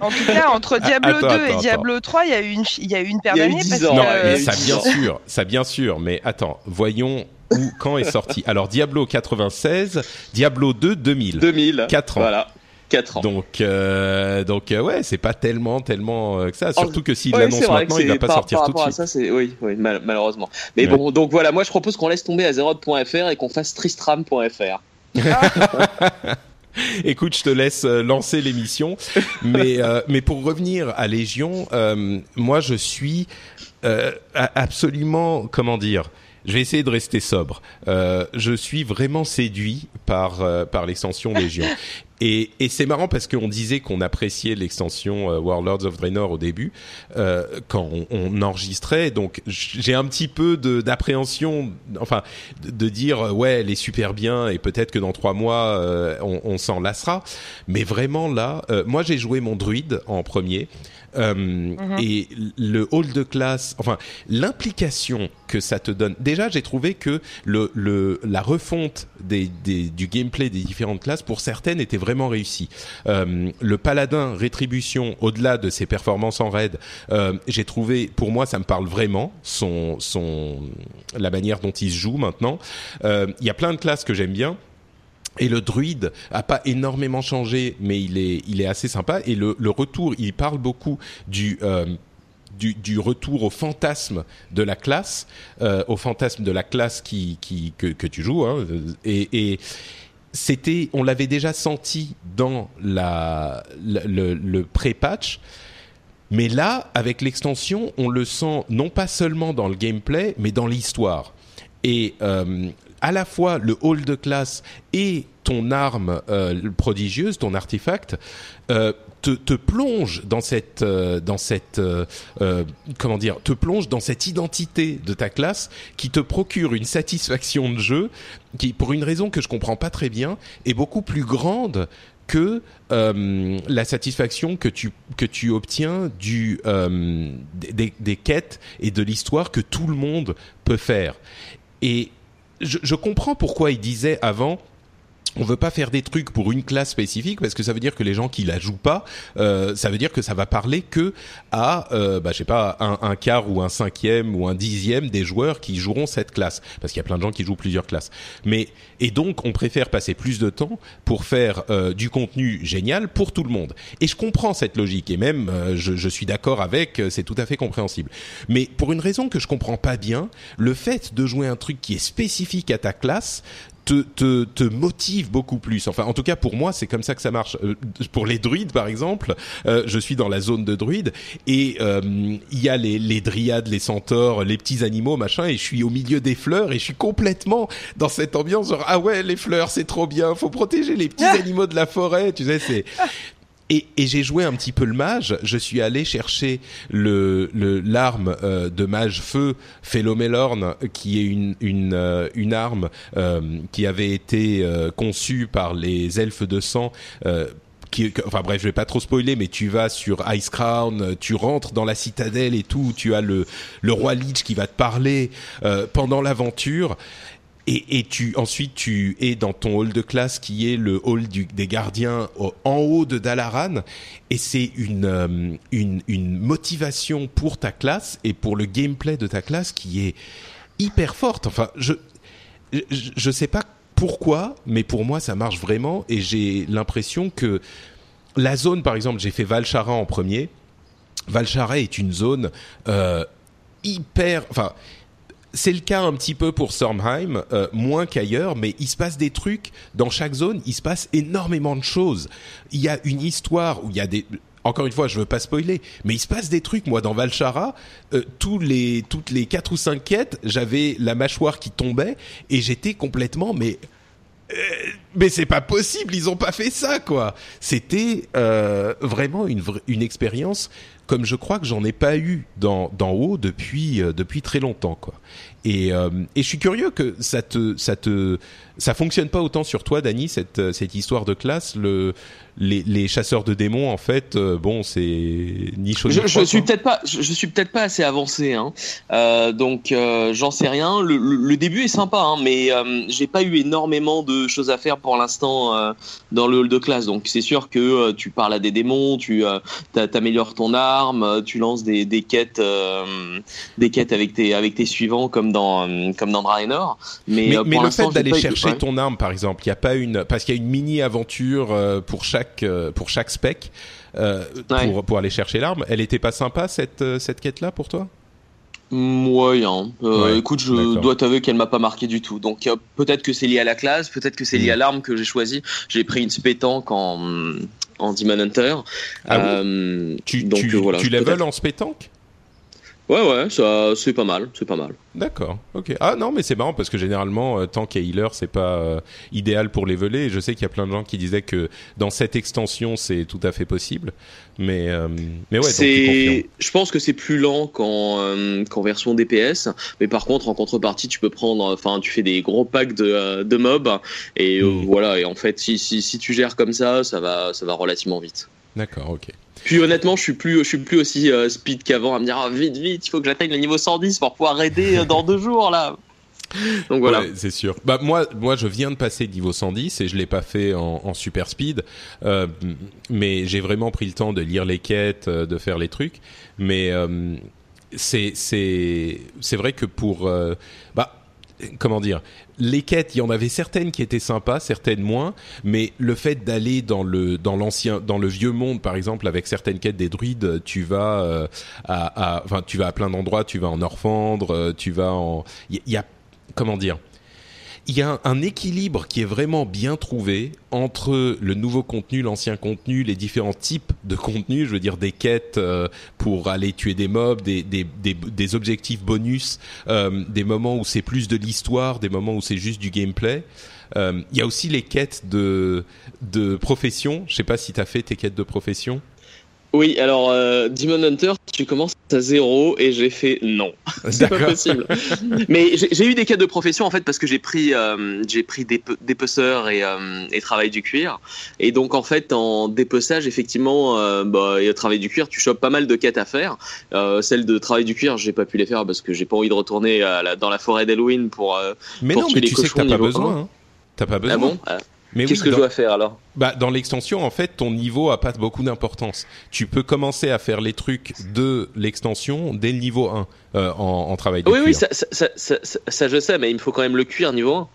en tout cas, entre Diablo Attends, 2 attends, et Diablo 3, il y a eu une, il y a eu une paire Il y a eu d'années 10 parce ans, que Non, ouais, mais ça bien ans. sûr, ça bien sûr, mais attends, voyons où, quand est sorti. Alors Diablo 96, Diablo 2 2000. 2000. 4 ans. Voilà. 4 ans. Donc, euh, donc euh, ouais, c'est pas tellement, tellement euh, que ça. Surtout que s'il Ouais, l'annonce maintenant, il va pas par, sortir par tout de suite. ça, c'est oui, oui, mal- malheureusement. Mais Ouais. bon, donc voilà, moi je propose qu'on laisse tomber Azeroth.fr et qu'on fasse Tristram.fr. <laughs> Écoute, je te laisse euh, lancer l'émission, mais euh, mais pour revenir à Légion, euh, moi je suis euh, absolument, comment dire. Je vais essayer de rester sobre. Je suis vraiment séduit par par l'extension Légion. Et, et c'est marrant parce qu'on disait qu'on appréciait l'extension euh, Warlords of Draenor au début euh, quand on, on enregistrait. Donc j'ai un petit peu d'appréhension, enfin de, de dire euh, ouais elle est super bien et peut-être que dans trois mois euh, on, on s'en lassera. Mais vraiment là, moi j'ai joué mon druide en premier. Euh, Et le hall de classe, enfin l'implication que ça te donne. Déjà, j'ai trouvé que le, le la refonte des, des, du gameplay des différentes classes pour certaines était vraiment réussie. Euh, le paladin rétribution, au-delà de ses performances en raid, euh, j'ai trouvé, pour moi, ça me parle vraiment son son la manière dont il se joue maintenant. Euh, Il y a plein de classes que j'aime bien. Et le druide a pas énormément changé, mais il est, il est assez sympa. Et le, retour, il parle beaucoup du, du, retour au fantasme de la classe, au fantasme de la classe qui, qui, que, tu joues. Hein, et c'était, on l'avait déjà senti dans la, le, le pré-patch. Mais là, avec l'extension, on le sent non pas seulement dans le gameplay, mais dans l'histoire. Et euh, à la fois le hall de classe et ton arme euh, prodigieuse, ton artefact, euh, te, te plonge dans cette, euh, dans cette, euh, euh, comment dire, te plonge dans cette identité de ta classe qui te procure une satisfaction de jeu qui, pour une raison que je comprends pas très bien, est beaucoup plus grande que euh, la satisfaction que tu que tu obtiens du euh, des, des quêtes et de l'histoire que tout le monde peut faire. Et je, je comprends pourquoi il disait avant on veut pas faire des trucs pour une classe spécifique parce que ça veut dire que les gens qui la jouent pas, euh, ça veut dire que ça va parler que à, euh, bah, je sais pas, un, un quart ou un cinquième ou un dixième des joueurs qui joueront cette classe, parce qu'il y a plein de gens qui jouent plusieurs classes. Mais et donc on préfère passer plus de temps pour faire euh, du contenu génial pour tout le monde. Et je comprends cette logique et même euh, je, je suis d'accord avec, euh, c'est tout à fait compréhensible. Mais pour une raison que je comprends pas bien, le fait de jouer un truc qui est spécifique à ta classe te, te, te motive beaucoup plus. Enfin, en tout cas, pour moi, c'est comme ça que ça marche. Euh, pour les druides, par exemple, euh, je suis dans la zone de druides et euh, il y a les, les dryades, les centaures, les petits animaux, machin, et je suis au milieu des fleurs et je suis complètement dans cette ambiance genre ah ouais, les fleurs, c'est trop bien, faut protéger les petits <laughs> animaux de la forêt, tu sais, c'est et, j'ai joué un petit peu le mage. Je suis allé chercher le l'arme euh, de mage feu Phélomélorne, qui est une une euh, une arme euh, qui avait été conçue par les elfes de sang. qui, enfin bref, je vais pas trop spoiler, mais tu vas sur Ice Crown, tu rentres dans la citadelle et tout, tu as le le roi Lich qui va te parler pendant l'aventure. Et, ensuite tu es dans ton hall de classe qui est le hall des gardiens en haut de Dalaran et c'est une, euh, une motivation pour ta classe et pour le gameplay de ta classe qui est hyper forte. Enfin, je je, je sais pas pourquoi, mais pour moi ça marche vraiment et j'ai l'impression que la zone, par exemple, j'ai fait Valchara en premier. Valchara est une zone euh, hyper, enfin. C'est le cas un petit peu pour Stormheim, euh, moins qu'ailleurs, mais il se passe des trucs dans chaque zone. Il se passe énormément de choses. Il y a une histoire où il y a des encore une fois, je veux pas spoiler, mais il se passe des trucs. Moi, dans Valchara, euh, tous les toutes les quatre ou cinq quêtes, j'avais la mâchoire qui tombait et j'étais complètement mais euh, mais c'est pas possible, ils ont pas fait ça quoi. C'était euh, vraiment une une expérience comme je crois que j'en ai pas eu d'en haut depuis euh, depuis très longtemps. Et euh, et je suis curieux que ça te ça te ça fonctionne pas autant sur toi Dany cette euh, cette histoire de classe le les, les chasseurs de démons en fait euh, bon c'est ni chaud ni Je, froid, je suis peut-être pas, je, je suis peut-être pas assez avancé, hein. Euh, donc euh, j'en sais rien. Le, le- le début est sympa, hein, mais euh, j'ai pas eu énormément de choses à faire pour l'instant euh, dans le hall de classe. Donc c'est sûr que euh, tu parles à des démons, tu euh, t'a- t'améliores ton arme, tu lances des, des quêtes, euh, des quêtes avec tes avec tes suivants comme dans euh, comme dans Draenor. Mais, Mais, euh, mais le fait d'aller chercher ouais. ton arme, par exemple, il y a pas une parce qu'il y a une mini aventure euh, pour chaque pour chaque spec Ouais. pour pour aller chercher l'arme. Elle était pas sympa cette cette quête là pour toi? Moyen. Euh, Ouais, écoute, je dois t'avouer qu'elle m'a pas marqué du tout. Donc euh, peut-être que c'est lié à la classe, peut-être que c'est lié Mm. à l'arme que j'ai choisie. J'ai pris une spétanque en en Demon Hunter. Ah oui Tu donc, tu, voilà, tu level en spétanque Ouais ouais, ça c'est pas mal, c'est pas mal. D'accord. Ok. Ah non, mais c'est marrant parce que généralement, euh, tank et healer, c'est pas euh, idéal pour leveler. Et je sais qu'il y a plein de gens qui disaient que dans cette extension, c'est tout à fait possible. Mais euh, mais ouais, c'est, je pense que c'est plus lent qu'en euh, qu'en version DPS, mais par contre en contrepartie tu peux prendre, enfin tu fais des gros packs de, de mobs et euh, Mm. voilà et en fait si, si si tu gères comme ça, ça va ça va relativement vite. D'accord. Ok. Puis honnêtement, je suis plus, je suis plus aussi euh, speed qu'avant à me dire ah, vite, vite, il faut que j'atteigne le niveau 110 pour pouvoir aider euh, dans deux jours là. Donc voilà. C'est sûr. Bah moi, moi, je viens de passer niveau 110 et je l'ai pas fait en, super speed, euh, mais j'ai vraiment pris le temps de lire les quêtes, de faire les trucs. Mais c'est vrai que pour bah comment dire les quêtes il y en avait certaines qui étaient sympas certaines moins mais le fait d'aller dans le dans l'ancien dans le vieux monde par exemple avec certaines quêtes des druides tu vas euh, à enfin tu vas à plein d'endroits tu vas en Orphandre euh, tu vas en il y a comment dire il y a un, équilibre qui est vraiment bien trouvé entre le nouveau contenu, l'ancien contenu, les différents types de contenu, je veux dire des quêtes euh, pour aller tuer des mobs, des, des, des, des objectifs bonus, euh, des moments où c'est plus de l'histoire, des moments où c'est juste du gameplay. Euh, Il y a aussi les quêtes de, de profession. Je sais pas si tu as fait tes quêtes de profession. Oui, alors euh, Demon Hunter, tu commences à zéro et j'ai fait non, <laughs> c'est pas possible. Mais j'ai eu des cas de profession en fait parce que j'ai pris euh, j'ai pris des dépeceur et, euh, et travail du cuir et donc en fait en dépeçage effectivement euh, bah et au travail du cuir tu chopes pas mal de quêtes à faire. Celle de travail du cuir j'ai pas pu les faire parce que j'ai pas envie de retourner à la- dans la forêt d'Halloween pour. Mais pour non, mais les tu sais que t'as pas besoin. hein. T'as pas besoin. Ah bon? Ah. Mais Qu'est-ce oui, que dans- je dois faire alors? Bah, dans l'extension, en fait, ton niveau a pas beaucoup d'importance. Tu peux commencer à faire les trucs de l'extension dès le niveau 1 euh, en, en travail de Oui oui cuir. ça, ça, ça, ça, ça- ça, je sais mais il me faut quand même le cuir niveau 1.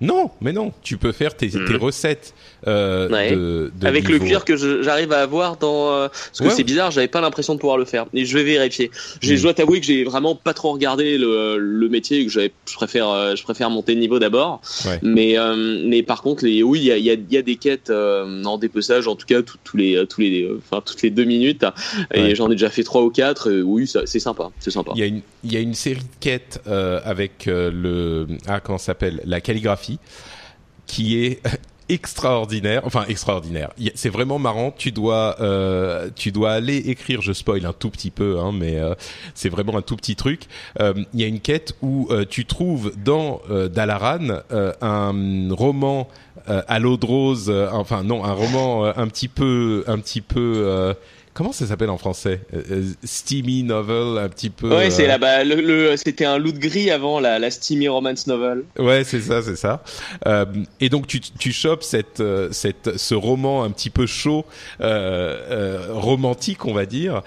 Non, mais non, tu peux faire tes, tes recettes euh, Mhm. Ouais. de, de avec le cuir que j'arrive à avoir dans euh, parce que Ouais. c'est bizarre j'avais pas l'impression de pouvoir le faire. Et je vais vérifier. J'ai je dois t'avouer que j'ai vraiment pas trop regardé le, le métier et que j'avais je préfère euh, je préfère monter de niveau d'abord. Ouais. mais euh, mais par contre les oui il y a, il y, a, il y a des quêtes en dépeçage en tout cas tous tous les tous les enfin toutes les deux minutes. Et j'en ai déjà fait trois ou quatre oui ça- c'est sympa c'est sympa. Il y a une, il y a une série de quêtes avec le ah comment s'appelle? La calligraphie qui est <laughs> extraordinaire, enfin extraordinaire. C'est vraiment marrant. Tu dois, euh, tu dois aller écrire. Je spoil un tout petit peu, hein, mais euh, c'est vraiment un tout petit truc. Euh, Il y a une quête où euh, tu trouves dans euh, Dalaran euh, un roman euh, à l'eau de rose. euh, enfin non, un roman euh, un petit peu, un petit peu. Comment ça s'appelle en français? Euh, euh, Steamy novel, un petit peu. ouais c'est euh, là bah le, le- c'était un loot gris avant la, la steamy romance novel Ouais, c'est ça, c'est ça. Euh, et donc tu, tu chopes cette, cette, ce roman un petit peu chaud, euh, euh, romantique, on va dire.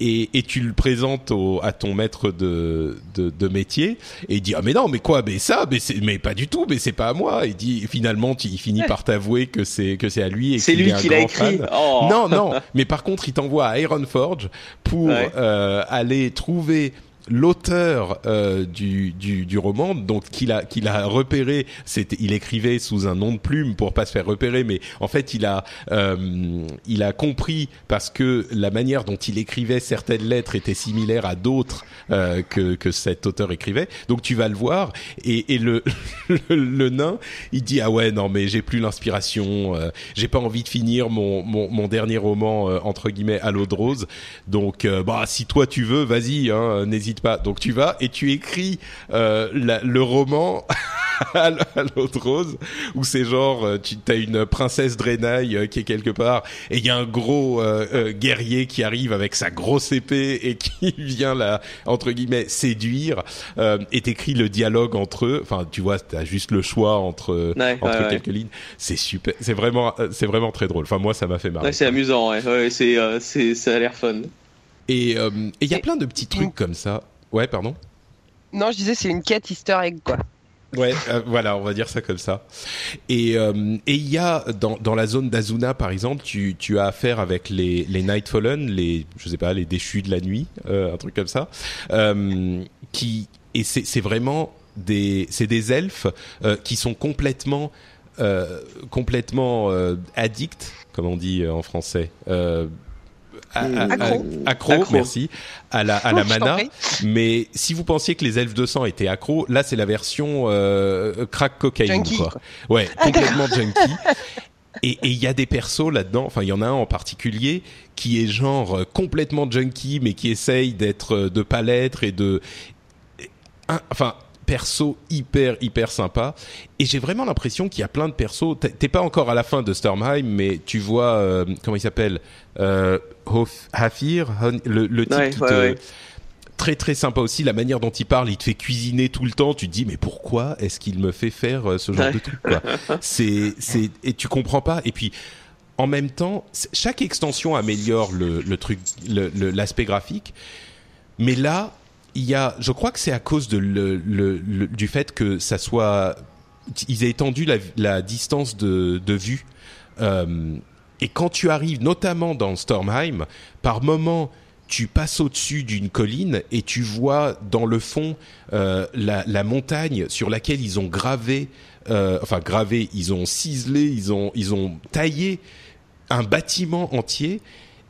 Et, et tu le présentes au, à ton maître de, de, de métier et il dit ah mais non mais quoi mais ça mais c'est mais pas du tout mais c'est pas à moi il dit finalement tu, il finit par t'avouer que c'est que c'est à lui et c'est lui qui l'a écrit oh. Non, non. <laughs> Mais par contre, il t'envoie à Ironforge pour Ouais. euh, aller trouver l'auteur euh, du, du, du roman, donc qu'il a qu'il a repéré. Il écrivait sous un nom de plume pour pas se faire repérer, mais en fait, il a euh, il a compris parce que la manière dont il écrivait certaines lettres était similaire à d'autres euh, que que cet auteur écrivait. Donc tu vas le voir et, et le, <laughs> le le nain, il dit ah ouais non mais j'ai plus l'inspiration, euh, j'ai pas envie de finir mon mon, mon dernier roman euh, entre guillemets à l'eau de rose. Donc euh, bah si toi tu veux, vas-y, hein, pas. Donc tu vas et tu écris euh, la- le roman. <laughs> à l- à l'eau de rose où c'est genre euh, tu as une princesse Draenei euh, qui est quelque part et il y a un gros euh, guerrier qui arrive avec sa grosse épée et qui <laughs> vient la entre guillemets séduire euh, et t'écris le dialogue entre eux enfin tu vois t'as juste le choix entre Ouais, entre ouais, ouais. quelques lignes c'est super c'est vraiment c'est vraiment très drôle enfin moi ça m'a fait marrer c'est amusant, ouais. c'est, c'est, ça a l'air fun. Et euh, il y a Et- plein de petits trucs comme ça ouais pardon Non, je disais c'est une quête Easter egg quoi. Ouais, euh, voilà, on va dire ça comme ça. Et euh, et il y a dans dans la zone d'Azuna par exemple, tu tu as affaire avec les les Nightfallen, les je sais pas les déchus de la nuit, euh, un truc comme ça, euh, qui et c'est c'est vraiment des c'est des elfes euh, qui sont complètement euh, complètement euh, addicts, comme on dit euh, en français. Euh, Accro. accro, Accro. merci, à la, à la t'en mana. Mais si vous pensiez que les elfes de sang étaient accros, là c'est la version euh, crack cocaïne Junkie, quoi. quoi. Ouais, complètement junkie. <laughs> Et il y a des persos là-dedans, enfin il y en a un en particulier qui est genre euh, complètement junkie mais qui essaye d'être euh, de pas l'être et de enfin perso hyper hyper sympa. Et j'ai vraiment l'impression qu'il y a plein de persos. T'es- pas encore à la fin de Stormheim mais tu vois euh, comment il s'appelle euh, Hof- Hafir le, le type Ouais, qui ouais, te ouais. très très sympa aussi. La manière dont il parle il te fait cuisiner tout le temps. Tu te dis mais pourquoi est-ce qu'il me fait faire euh, ce genre de truc <laughs> c'est c'est et tu comprends pas. Et puis en même temps chaque extension améliore le, le truc le- l'aspect graphique. Mais là il y a je crois que c'est à cause du fait que ça soit ils aient étendu la, distance de, vue euh, et quand tu arrives notamment dans Stormheim par moment tu passes au-dessus d'une colline et tu vois dans le fond euh, la, la, montagne sur laquelle ils ont gravé, euh, enfin gravé, ils ont ciselé, ils ont, ils ont taillé un bâtiment entier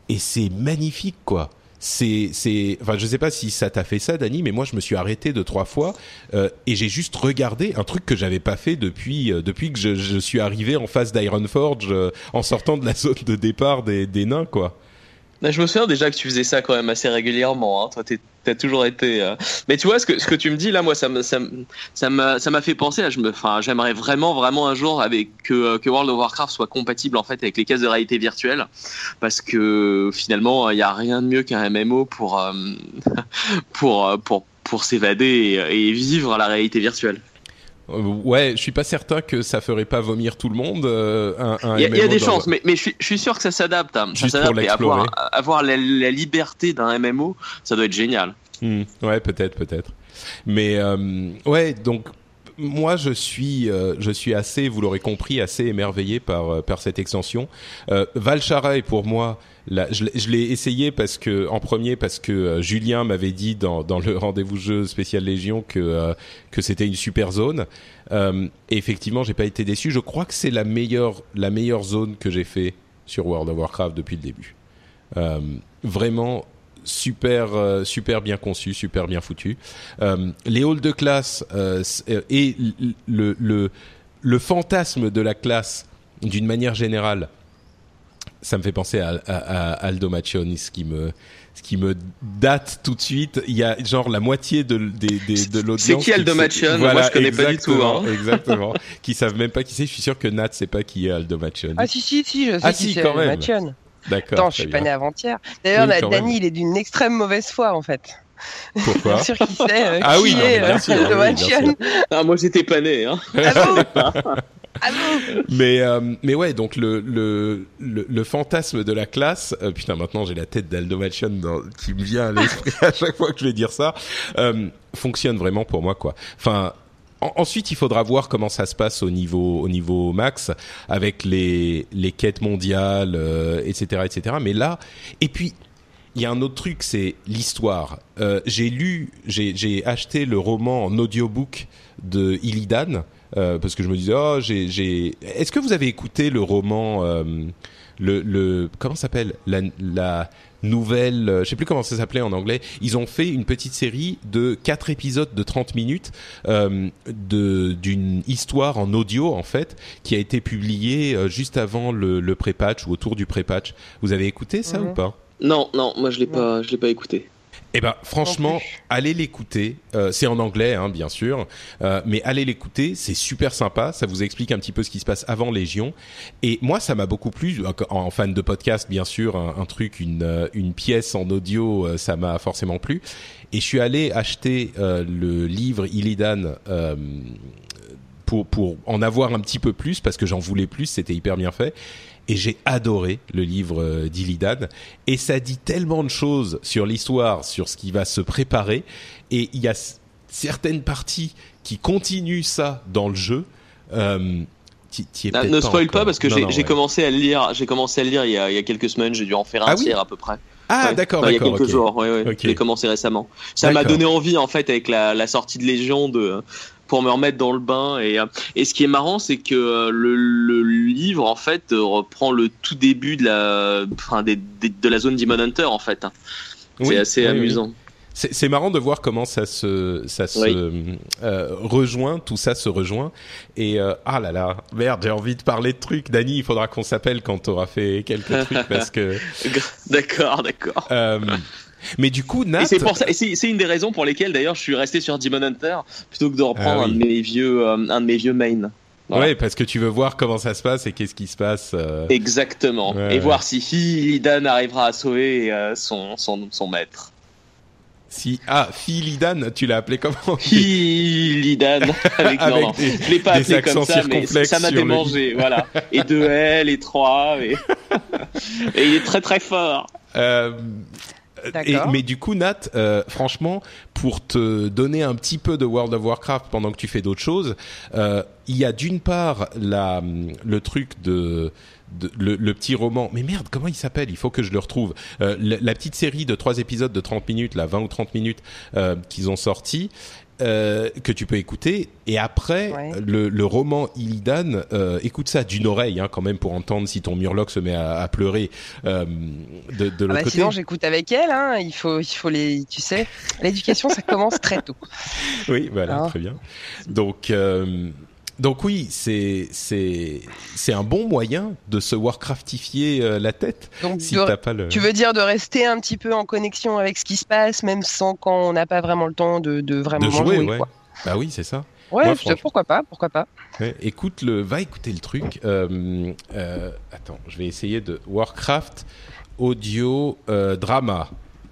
et c'est magnifique quoi. C'est, c'est, enfin, je sais pas si ça t'a fait ça, Dani, mais moi, je me suis arrêté deux trois fois euh, et j'ai juste regardé un truc que j'avais pas fait depuis euh, depuis que je, je, suis arrivé en face d'Ironforge euh, en sortant de la zone de départ des, des nains, quoi. Je me souviens déjà que tu faisais ça quand même assez régulièrement. Hein. Toi, t'as toujours été. Euh... Mais tu vois ce que ce que tu me dis là, moi, ça me ça m'a ça m'a fait penser. À, je me, enfin, j'aimerais vraiment vraiment un jour avec que que World of Warcraft soit compatible en fait avec les cases de réalité virtuelle, parce que finalement, il y a rien de mieux qu'un MMO <laughs> pour euh, pour pour pour s'évader et vivre la réalité virtuelle. Euh, ouais, je suis pas certain que ça ferait pas vomir tout le monde. Euh, il y, y, a des chances, mais, mais je, suis, je, suis, sûr que ça s'adapte. Hein. Avoir, avoir la, la, liberté d'un MMO, ça doit être génial. Mmh. Ouais, peut-être, peut-être. Mais euh, ouais, donc moi, je suis, euh, je suis assez, vous l'aurez compris, assez émerveillé par par cette extension. Euh, Valchara est pour moi Je, l'ai essayé parce que en premier parce que euh, Julien m'avait dit dans, le rendez-vous jeu spécial Légion que euh, que c'était une super zone. Euh, et effectivement, j'ai pas été déçu. Je crois que c'est la meilleure la meilleure zone que j'ai fait sur World of Warcraft depuis le début. Euh, vraiment super super bien conçu, super bien foutu. les halls de classe et le, le le fantasme de la classe d'une manière générale ça me fait penser à, à, à Aldo Maccioni, ce qui me ce qui me date tout de suite. Il y a genre la moitié de de, de, de l'audience. C'est qui Aldo Maccioni voilà, Moi, je connais pas du tout. Hein. exactement. <laughs> qui savent même pas qui c'est. Je suis sûr que Nat sait pas qui est Aldo Maccioni. Ah si si si, je sais ah, qui si, c'est quand même. Maccioni. D'accord. Attends, je suis pas né avant-hier. D'ailleurs, Oui, même. il est d'une extrême mauvaise foi en fait. Pourquoi <laughs> Bien sûr qu'il sait euh, Ah qui oui, non, est bien euh, sûr, Aldo oui, bien Maccioni. Ah, moi, j'étais pas né. Hein. Ah Ah bon <laughs> mais euh, mais ouais donc le le le, fantasme de la classe euh, putain maintenant j'ai la tête d'Aldo Maccioni dans- qui me vient à l'esprit <laughs> à chaque fois que je vais dire ça euh, fonctionne vraiment pour moi quoi enfin en- Ensuite, il faudra voir comment ça se passe au niveau au niveau max avec les les quêtes mondiales, etc., etc. Mais là, et puis il y a un autre truc, c'est l'histoire. J'ai lu, j'ai acheté le roman en audiobook de Illidan euh, parce que je me disais, oh, j'ai j'ai. Est-ce que vous avez écouté le roman euh, le le comment ça s'appelle? La la nouvelle, euh, je sais plus comment ça s'appelait en anglais. Ils ont fait une petite série de quatre épisodes de 30 minutes euh, de d'une histoire en audio en fait qui a été publiée euh, juste avant le, le pré-patch ou autour du pré-patch. Vous avez écouté ça Mhm. ou pas? Non, non, moi, je l'ai pas, je l'ai pas écouté. Eh ben, franchement, allez l'écouter. Euh, c'est en anglais, hein, bien sûr, euh, mais allez l'écouter. C'est super sympa. Ça vous explique un petit peu ce qui se passe avant Légion. Et moi, ça m'a beaucoup plu. En en fan de podcast, bien sûr, un, un truc, une, euh, une pièce en audio, euh, ça m'a forcément plu. Et je suis allé acheter euh, le livre Illidan. Euh, pour, pour en avoir un petit peu plus parce que j'en voulais plus, c'était hyper bien fait. Et j'ai adoré le livre euh, d'Illidan. Et ça dit tellement de choses sur l'histoire, sur ce qui va se préparer. Et il y a certaines parties qui continuent ça dans le jeu. Euh, Ah, ne spoil pas parce que j'ai j'ai ouais. commencé à le lire. J'ai commencé à le lire il y a, il y a quelques semaines. J'ai dû en faire un Ah oui à peu près. Ah, Ouais. d'accord, Il y a quelques jours. Ouais, ouais. Ok. Je l'ai commencé récemment. Ça m'a donné envie en fait avec la, la sortie de Légion de pour me remettre dans le bain et euh, et ce qui est marrant c'est que euh, le, le livre en fait euh, reprend le tout début de la enfin des, des- de la zone Demon Hunter en fait. hein. Oui, C'est assez oui, oui. amusant. C'est c'est marrant de voir comment ça se, ça se Oui. euh, rejoint, tout ça se rejoint. Et euh, ah là là, merde, j'ai envie de parler de trucs. Dany, il faudra qu'on s'appelle quand t'auras fait quelques trucs <laughs> parce que. D'accord, d'accord. euh, mais du coup, Nat. C'est pour ça, et c'est c'est une des raisons pour lesquelles d'ailleurs je suis resté sur Demon Hunter plutôt que de reprendre Ah oui. un de mes vieux, euh, un de mes vieux mains. Voilà. Ouais, parce que tu veux voir comment ça se passe et qu'est-ce qui se passe. euh, Exactement. Ouais, et ouais. voir si Illidan arrivera à sauver euh, son, son, son maître. Si ah, Philidan, tu l'as appelé comment? <laughs> Illidan. <laughs> Avec, Avec non. des- je l'ai pas appelé comme accents ça, mais ça m'a démangé. Voilà. Et deux L et trois. Et... <laughs> et il est très très fort. Euh, Et, mais du coup, Nat, euh, franchement, pour te donner un petit peu de World of Warcraft pendant que tu fais d'autres choses, euh, il y a d'une part la, le truc de, de le, le, petit roman. Mais merde, comment il s'appelle? Il faut que je le retrouve. Euh, la, la, petite série de trois épisodes de 30 minutes, là, 20 ou 30 minutes qu'ils ont sorti. Euh, que tu peux écouter et après Ouais. le, le roman Illidan euh, écoute ça d'une oreille hein, quand même pour entendre si ton murloc se met à, à pleurer euh, de, de Ah l'autre bah, côté sinon, j'écoute avec elle. Hein. Il faut, il faut les, tu sais, l'éducation, ça commence très tôt. Oui, voilà, Ah. très bien. Donc, euh, donc oui, c'est c'est c'est un bon moyen de se Warcraftifier euh, la tête. Donc, si de- pas le. Tu veux dire de rester un petit peu en connexion avec ce qui se passe, même sans quand on n'a pas vraiment le temps de, de vraiment de jouer, jouer. ouais. quoi. Bah oui, c'est ça. Ouais, Moi, je- franchement- pourquoi pas, pourquoi pas. Ouais, écoute le, va écouter le truc. Euh, euh, attends, je vais essayer de Warcraft audio drama.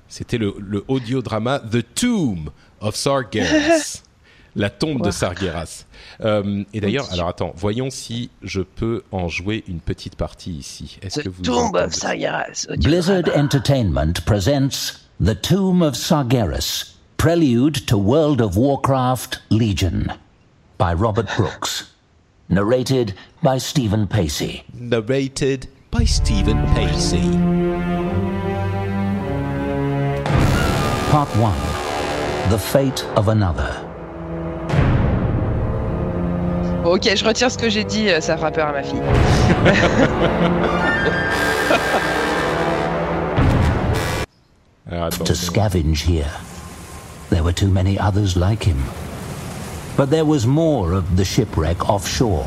C'était le, le audio drama The Tomb of Sargeras. <laughs> La tombe de. Sargeras. Euh, et d'ailleurs, alors attends, voyons si je peux en jouer une petite partie ici. Est-ce que vous Tomb entendez of Sargeras. Blizzard. Entertainment presents The Tomb of Sargeras, Prelude to World of Warcraft Legion by Robert Brooks. Narrated by Stephen Pacey. Narrated by Stephen Pacey. Part 1 The Fate of Another. Bon, ok, je retire ce que j'ai dit, euh, ça fera peur à ma fille. <laughs> Alors, attends, To scavenge here. There were too many others like him. But there was more of the shipwreck offshore,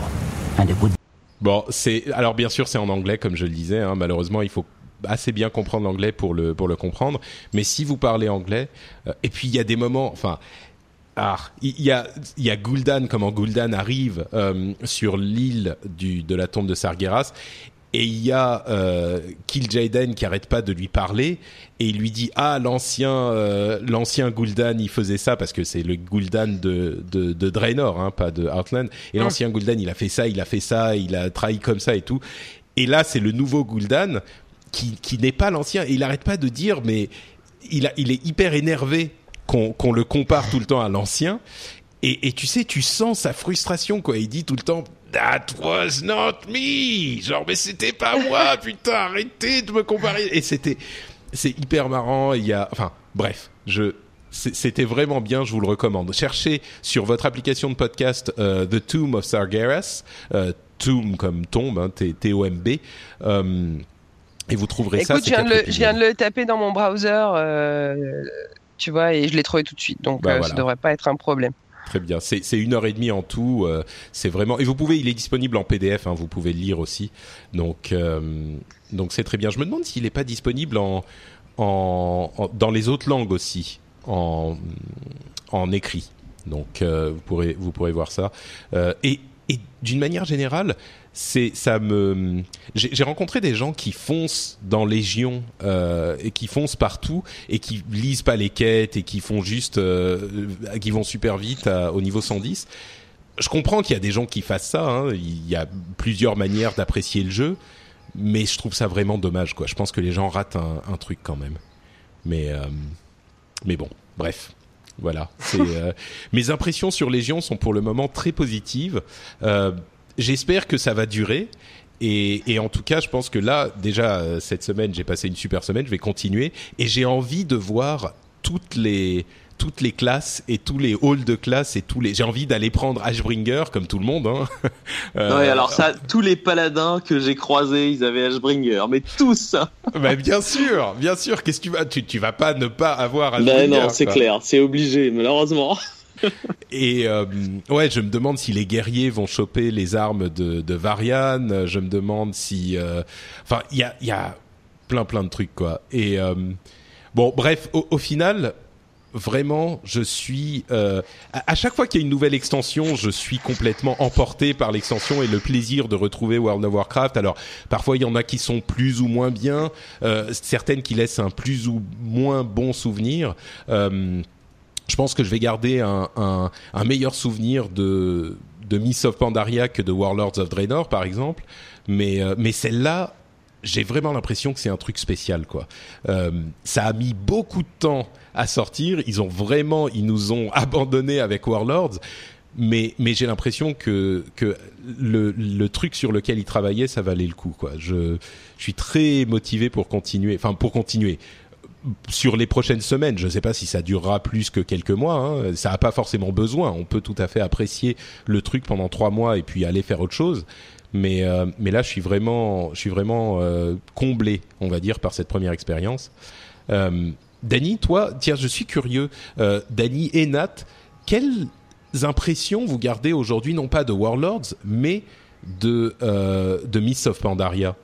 and it would Bon, c'est alors bien sûr c'est en anglais comme je le disais. hein, malheureusement, il faut assez bien comprendre l'anglais pour le pour le comprendre. Mais si vous parlez anglais, euh, et puis il y a des moments, enfin. Ah, il y a, il y a Gul'dan, comment Gul'dan arrive euh, sur l'île du, de la tombe de Sargeras, et il y a euh, Kil'jaeden qui arrête pas de lui parler, et il lui dit ah l'ancien euh, l'ancien Gul'dan il faisait ça parce que c'est le Gul'dan de, de, de Draenor, hein, pas de Outland, et Mm. l'ancien Gul'dan il a fait ça, il a fait ça, il a trahi comme ça et tout, et là c'est le nouveau Gul'dan qui, qui n'est pas l'ancien, et il arrête pas de dire mais il, a, il est hyper énervé qu'on le compare tout le temps à l'ancien. Et, et tu sais, tu sens sa frustration, quoi. Il dit tout le temps, That was not me! Genre, mais c'était pas moi, <laughs> putain, arrêtez de me comparer. Et c'était, c'est hyper marrant. Il y a, enfin, bref, je, c'était vraiment bien, je vous le recommande. Cherchez sur votre application de podcast euh, The Tomb of Sargeras, euh, Tomb comme tombe, hein, T-O-M-B, euh, et vous trouverez ça. Écoute, je viens, de le taper dans mon browser, euh, tu vois, et je l'ai trouvé tout de suite. Donc, Bah, euh, voilà. ça devrait pas être un problème. Très bien. C'est une heure et demie en tout. euh, c'est vraiment. Et vous pouvez. Il est disponible en PDF. Hein, vous pouvez le lire aussi. Donc euh, donc c'est très bien. Je me demande s'il n'est pas disponible en, en, en- dans les autres langues aussi en en écrit. Donc euh, vous pourrez vous pourrez voir ça. Et et d'une manière générale, c'est ça me. J'ai rencontré des gens qui foncent dans Légion euh, et qui foncent partout et qui lisent pas les quêtes et qui font juste, euh, qui vont super vite à- au niveau 110. Je comprends qu'il y a des gens qui fassent ça. hein. Il y a plusieurs manières d'apprécier le jeu, mais je trouve ça vraiment dommage. Quoi. Je pense que les gens ratent un, truc quand même. Mais euh, mais bon, bref. Voilà. Euh, <laughs> mes impressions sur Légion sont pour le moment très positives. J'espère que ça va durer. Et, et en tout cas, je pense que là, déjà, euh, cette semaine, j'ai passé une super semaine. Je vais continuer. Et j'ai envie de voir toutes les toutes les classes et tous les halls de classe et tous les j'ai envie d'aller prendre Ashbringer comme tout le monde hein. <laughs> Euh, Ouais, alors ça, tous les paladins que j'ai croisés, ils avaient Ashbringer, mais tous. <laughs> bah, bien sûr bien sûr qu'est-ce que tu vas tu, tu vas pas ne pas avoir Ben Ashbringer non, c'est clair, c'est obligé, malheureusement. Et euh, ouais, je me demande si les guerriers vont choper les armes de, de Varian. Je me demande si, euh, enfin, il y a, plein plein de trucs quoi. Et euh, bon, bref, au, final, vraiment, je suis à, chaque fois qu'il y a une nouvelle extension, je suis complètement emporté par l'extension et le plaisir de retrouver World of Warcraft. Alors parfois il y en a qui sont plus ou moins bien, certaines qui laissent un plus ou moins bon souvenir. Je pense que je vais garder un, un, un meilleur souvenir de, de Miss of Pandaria que de Warlords of Draenor, par exemple. Mais, euh, mais celle-là, j'ai vraiment l'impression que c'est un truc spécial quoi. Euh, ça a mis beaucoup de temps à sortir. Ils ont vraiment, ils nous ont <laughs> abandonnés avec Warlords. Mais, mais j'ai l'impression que, que le, le truc sur lequel ils travaillaient, ça valait le coup. Quoi. Je, je suis très motivé pour continuer. Enfin, pour continuer sur les prochaines semaines. Je ne sais pas si ça durera plus que quelques mois. Hein. Ça n'a pas forcément besoin. On peut tout à fait apprécier le truc pendant trois mois et puis aller faire autre chose. Mais, euh, là, je suis vraiment, je suis vraiment euh, comblé, on va dire, par cette première expérience. Euh, Dany, toi, tiens, je suis curieux. Euh, Dany et Nat, quelles impressions vous gardez aujourd'hui, non pas de Warlords, mais de, euh, de of Pandaria?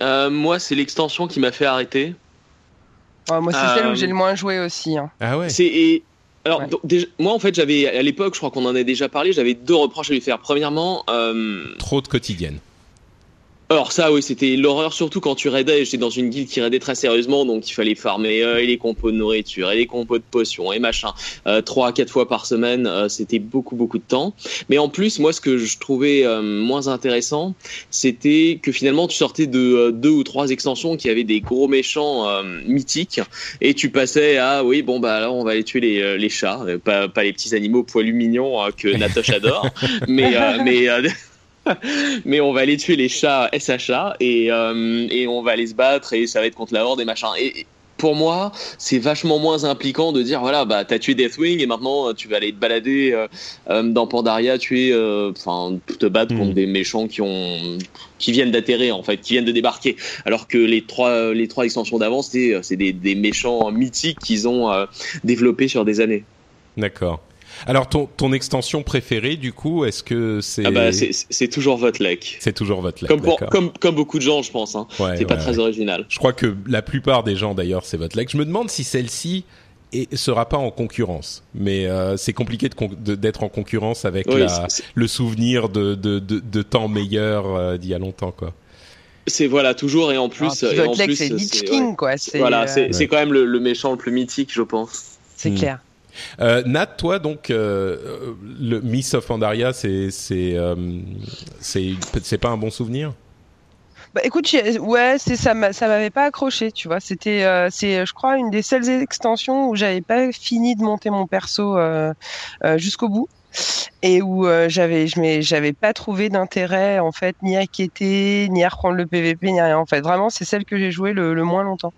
Euh, moi, c'est l'extension qui m'a fait arrêter. Ouais, moi, c'est celle Euh, où j'ai le moins joué aussi. hein. Ah ouais C'est et- alors Ouais. donc, déjà- moi en fait j'avais à l'époque, je crois qu'on en a déjà parlé, j'avais deux reproches à lui faire. Premièrement, euh, Trop de quotidienne. Alors ça oui c'était l'horreur surtout quand tu raidais. J'étais dans une guilde qui raidait très sérieusement, donc il fallait farmer euh, et les compos de nourriture et les compos de potions et machin euh, trois à quatre fois par semaine. euh, c'était beaucoup beaucoup de temps. Mais en plus moi ce que je trouvais euh, moins intéressant, c'était que finalement tu sortais de deux ou trois extensions qui avaient des gros méchants mythiques et tu passais à oui bon bah alors on va aller tuer les, les chats pas, pas les petits animaux poilus mignons que Natoche adore <laughs> mais mais <laughs> mais on va aller tuer les chats SHA et euh, et on va aller se battre et ça va être contre la horde et machin et et pour moi, c'est vachement moins impliquant de dire voilà, bah t'as tué Deathwing et maintenant euh, tu vas aller te balader euh, euh, dans Pandaria, tuer, euh, enfin te battre Mhm. contre des méchants qui ont, qui viennent d'atterrir en fait, qui viennent de débarquer. Alors que les trois, les trois extensions d'avant, c'est c'est des, des méchants mythiques qu'ils ont développés sur des années. D'accord. Alors, ton, ton extension préférée, du coup, est-ce que c'est. Ah bah c'est toujours votre lek. C'est toujours votre Comme, pour- comme, comme beaucoup de gens, je pense. Hein. Ouais, c'est pas ouais, très ouais. original. Je crois que la plupart des gens, d'ailleurs, c'est votre Je me demande si celle-ci sera pas en concurrence. Mais euh, c'est compliqué d'être en concurrence avec Oui, la, c'est- le souvenir de, de, de, de temps meilleur euh, d'il y a longtemps, quoi. C'est voilà toujours et en plus, Ah, puis et en plus, c'est King, ouais. quoi. C'est, Voilà, euh, c'est c'est Ouais. quand même le, le méchant le plus mythique, je pense. c'est Hmm. clair. Euh, Nat, toi, donc, euh, euh, le Miss of Pandaria, c'est c'est euh, c'est pas un bon souvenir? Bah, écoute, ouais, c'est ça, ça m'avait pas accroché, tu vois. C'était, c'est, je crois, une des seules extensions où j'avais pas fini de monter mon perso jusqu'au bout et où j'avais, je j'avais pas trouvé d'intérêt en fait, ni à quêter, ni à reprendre le PVP, ni rien. En fait, vraiment, c'est celle que j'ai joué le, le moins longtemps.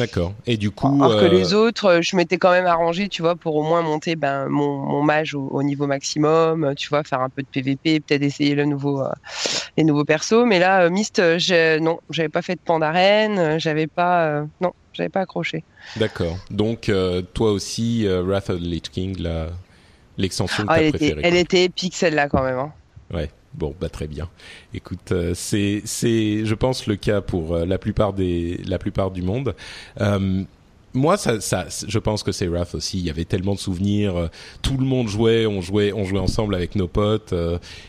D'accord. Et du coup, Alors que euh, les autres, euh, je m'étais quand même arrangé, tu vois, pour au moins monter ben, mon, mon mage au, au niveau maximum, euh, tu vois, faire un peu de PVP, peut-être essayer le nouveau, euh, les nouveaux persos. Mais là, euh, Myst, euh, j'ai- non, j'avais pas fait de Pandaren, euh, j'avais pas, euh, non, j'avais pas accroché. D'accord. Donc, euh, toi aussi, euh, Wrath of the Lich King, la- l'extension que Ah, elle, était, préférée. elle était épique celle-là quand même. hein. Ouais. Bon, bah très bien. Écoute, euh, c'est c'est, je pense, le cas pour euh, la plupart des la plupart du monde. Euh, moi, ça, ça, je pense que c'est Wrath aussi. Il y avait tellement de souvenirs. Tout le monde jouait, on jouait, on jouait ensemble avec nos potes.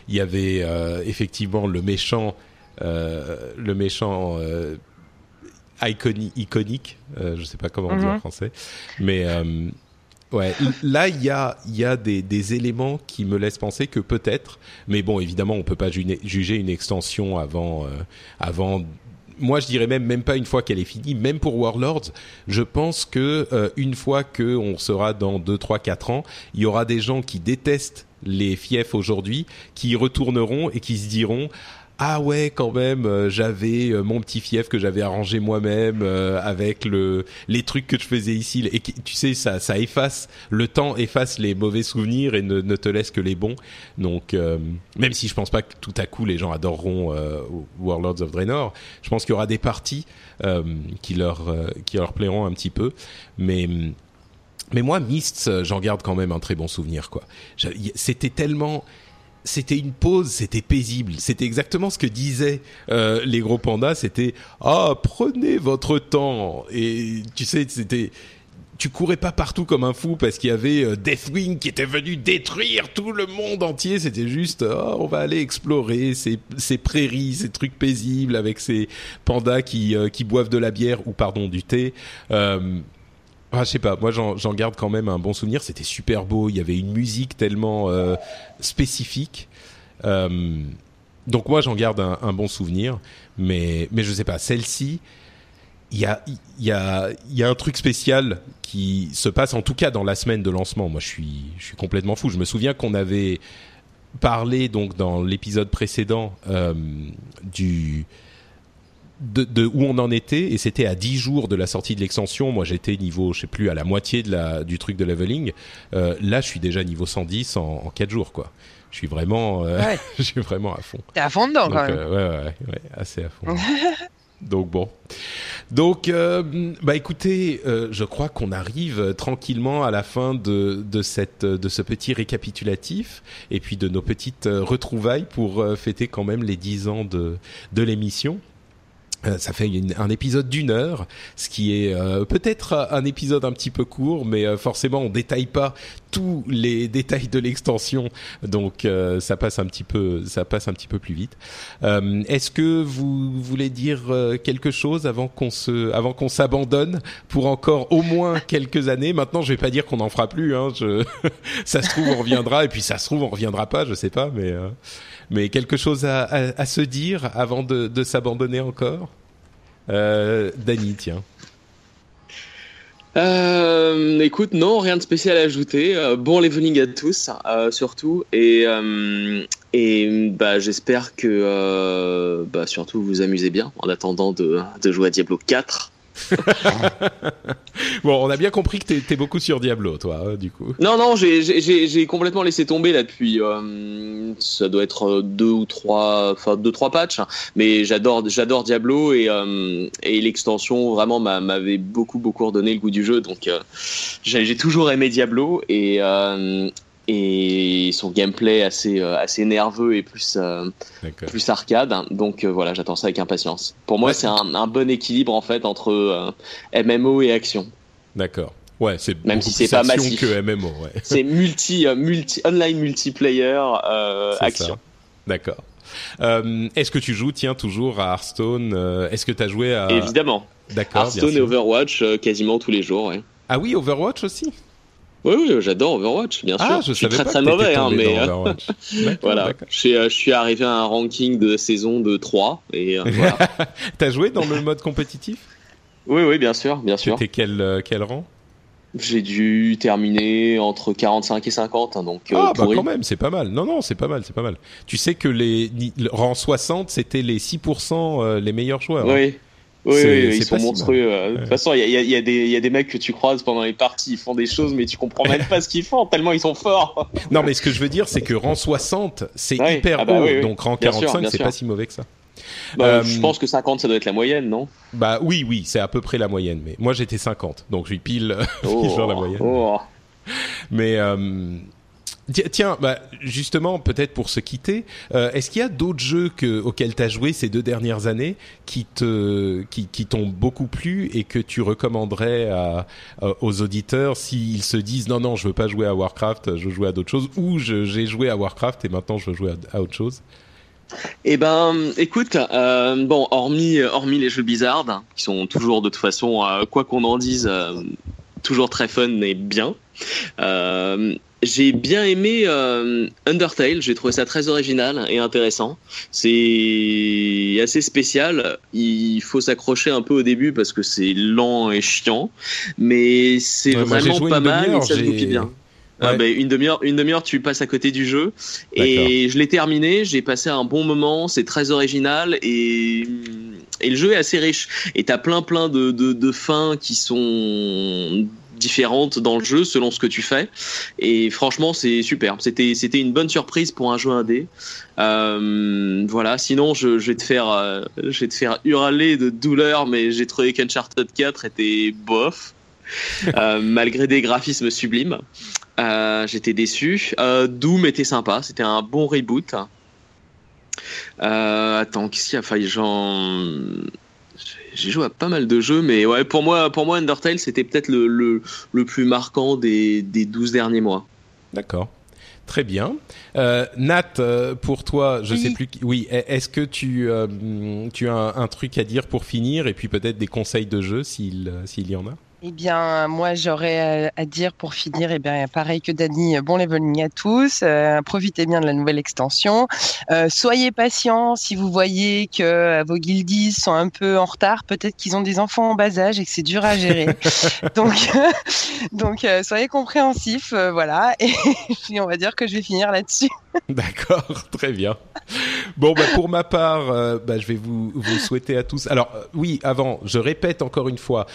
Il y avait euh, effectivement le méchant, euh, le méchant euh, iconi- iconique. Euh, je sais pas comment on dit en Mhm. français, mais euh, ouais. Là, il y a, y a des, des éléments qui me laissent penser que peut-être, mais bon, évidemment, on peut pas ju- juger une extension avant, euh, avant moi je dirais même même pas une fois qu'elle est finie même pour Warlords je pense que euh, une fois que on sera dans 2 3 4 ans il y aura des gens qui détestent les fiefs aujourd'hui qui y retourneront et qui se diront ah ouais quand même euh, j'avais euh, mon petit fief que j'avais arrangé moi-même euh, avec le les trucs que je faisais ici et tu sais ça ça efface le temps efface les mauvais souvenirs et ne, ne te laisse que les bons. Donc même si je pense pas que tout à coup les gens adoreront Warlords of Draenor je pense qu'il y aura des parties qui leur qui leur plairont un petit peu. Mais mais moi Mists j'en garde quand même un très bon souvenir quoi. C'était tellement c'était une pause, c'était paisible. C'était exactement ce que disaient euh, les gros pandas. C'était ah prenez votre temps et tu sais c'était tu courais pas partout comme un fou parce qu'il y avait euh, Deathwing qui était venu détruire tout le monde entier. C'était juste, oh, on va aller explorer ces, ces prairies, ces trucs paisibles avec ces pandas qui, euh, qui boivent de la bière ou pardon du thé. Euh, ah, je sais pas, moi j'en garde quand même un bon souvenir. C'était super beau. Il y avait une musique tellement euh, spécifique. Euh, donc moi j'en garde un, bon souvenir, mais mais je sais pas celle-ci. Il y a, y, a, y a un truc spécial qui se passe en tout cas dans la semaine de lancement. Moi, je suis, je suis complètement fou. Je me souviens qu'on avait parlé donc dans l'épisode précédent euh, du de, de, où on en était et c'était à 10 jours de la sortie de l'extension. Moi, j'étais niveau, je sais plus, à la moitié de la, du truc de leveling. Euh, là, je suis déjà niveau 110 en, en 4 jours, quoi. Je suis vraiment, euh, Ouais. <laughs> je suis vraiment à fond. T'es à fond dedans Donc, quand même. euh, ouais, ouais, ouais, assez à fond. <laughs> Donc bon. Donc, euh, bah écoutez, euh, je crois qu'on arrive tranquillement à la fin de, de, cette, de ce petit récapitulatif et puis de nos petites retrouvailles pour fêter quand même les 10 ans de, de l'émission. Euh, ça fait une- un épisode d'une heure, ce qui est euh, peut-être un épisode un petit peu court, mais euh, forcément on détaille pas tous les détails de l'extension, donc euh, ça passe un petit peu, ça passe un petit peu plus vite. Euh, Est-ce que vous voulez dire euh, quelque chose avant qu'on se, avant qu'on s'abandonne pour encore au moins <laughs> quelques années? Maintenant, je vais pas dire qu'on n'en fera plus. Hein, je... <laughs> ça se trouve on reviendra, et puis ça se trouve on reviendra pas, je sais pas, mais euh, mais quelque chose à, à, se dire avant de, de s'abandonner encore euh, Dany, tiens. Euh, écoute, non, rien de spécial à ajouter. Euh, bon leveling à tous, euh, surtout. Et, et bah, j'espère que bah, surtout vous vous amusez bien en attendant de, de jouer à Diablo 4. <laughs> Bon, on a bien compris que t'es t'es beaucoup sur Diablo, toi, hein, du coup. Non, non, j'ai- complètement laissé tomber là depuis. euh, ça doit être euh, deux ou trois, enfin deux trois patchs. hein. Mais j'adore, j'adore Diablo et euh, l'extension vraiment m'a- m'avait beaucoup beaucoup redonné le goût du jeu. Donc j'ai toujours aimé Diablo et et son gameplay assez euh, assez nerveux et plus euh, plus arcade. Donc euh, voilà, j'attends ça avec impatience. Pour moi, Ouais. c'est un, un bon équilibre en fait entre MMO et action. D'accord. Ouais, c'est Même si c'est pas massif. que MMO, ouais. <laughs> C'est multi, euh, multi, online multiplayer euh, action. D'accord. Euh, Est-ce que tu joues, tiens, toujours à Hearthstone Est-ce que tu as joué à... Évidemment. D'accord, Hearthstone et. Overwatch quasiment tous les jours. Ouais. Ah oui, Overwatch aussi? Oui, oui, j'adore Overwatch, bien sûr. Ah, je suis savais très pas très mauvais, hein, mais euh, <laughs> voilà. d'accord. Je suis, euh, je suis arrivé à un ranking de saison de 3 et euh, <laughs> voilà. T'as joué dans le mode compétitif? Oui, oui, bien sûr, bien sûr. C'était quel, euh, quel rang? J'ai dû terminer entre 45 et 50, hein, donc euh, Ah bah pourri. quand même, c'est pas mal. Non, non, c'est pas mal, c'est pas mal. Tu sais que les rang 60, c'était les 6% euh, les meilleurs joueurs. hein. Oui. Oui, ils sont monstrueux. De toute façon, il y a, y y, des- mecs que tu croises pendant les parties, ils font des choses, mais tu comprends même pas ce qu'ils font, tellement ils sont forts. Non, mais ce que je veux dire, c'est que rang 60, c'est Ouais, hyper ah bah haut. oui, oui. Donc rang Bien sûr, 45, bien c'est pas si mauvais que ça. Bah, Euh, Je pense que 50, ça doit être la moyenne, non? Bah oui, oui, c'est à peu près la moyenne. Mais moi, j'étais 50, donc je suis pile, <laughs> pile dans la moyenne. oh. Mais euh, tiens, bah, justement, peut-être pour se quitter, euh, est-ce qu'il y a d'autres jeux que, auxquels tu as joué ces deux dernières années qui t'ont beaucoup plu et que tu recommanderais aux auditeurs s'ils se disent non non, je veux pas jouer à Warcraft, je veux jouer à d'autres choses, ou j'ai joué à Warcraft et maintenant je veux jouer à, autre chose? Eh ben, écoute, euh, bon, hormis, les jeux Blizzard, hein, qui sont toujours de toute façon, euh, quoi qu'on en dise, toujours très fun et bien. J'ai bien aimé euh, Undertale, j'ai trouvé ça très original et intéressant. C'est assez spécial, il faut s'accrocher un peu au début parce que c'est lent et chiant, mais c'est Ouais, vraiment pas mal et ça se goupille bien. Ah Ouais. bah, une demi-heure, une demi-heure, tu passes à côté du jeu. Et je l'ai terminé, j'ai passé un bon moment, c'est très original et, et le jeu est assez riche. Et t'as plein plein de, de, de fins qui sont différentes dans le jeu selon ce que tu fais. Et franchement, c'est super. C'était c'était une bonne surprise pour un jeu indé. Euh, voilà. Sinon, je, je vais te faire euh, je vais te faire hurler de douleur, mais j'ai trouvé qu'Uncharted 4 était bof. Euh, <laughs> malgré des graphismes sublimes. J'étais déçu. Doom était sympa, c'était un bon reboot. Attends, qu'est-ce qu'il y a? Failli j'en... J'ai joué à pas mal de jeux, mais ouais, pour moi, pour moi Undertale, c'était peut-être le, le, le plus marquant des, des 12 derniers mois. D'accord. Très bien. Euh, Nat, euh, pour toi, je Oui. sais plus. qui- Oui, est-ce que tu euh, tu as un, un truc à dire pour finir et puis peut-être des conseils de jeu s'il s'il y en a? Eh bien, moi, j'aurais à dire pour finir, eh bien, pareil que Dani, bon leveling à tous. Euh, profitez bien de la nouvelle extension. Euh, soyez patients si vous voyez que euh, vos guildies sont un peu en retard. Peut-être qu'ils ont des enfants en bas âge et que c'est dur à gérer. <laughs> donc, <laughs> donc, soyez compréhensifs, voilà. Et <laughs> puis, on va dire que je vais finir là-dessus. <laughs> D'accord, très bien. Bon, bah, pour ma part, bah, je vais vous, vous souhaiter à tous. Alors, oui, avant, je répète encore une fois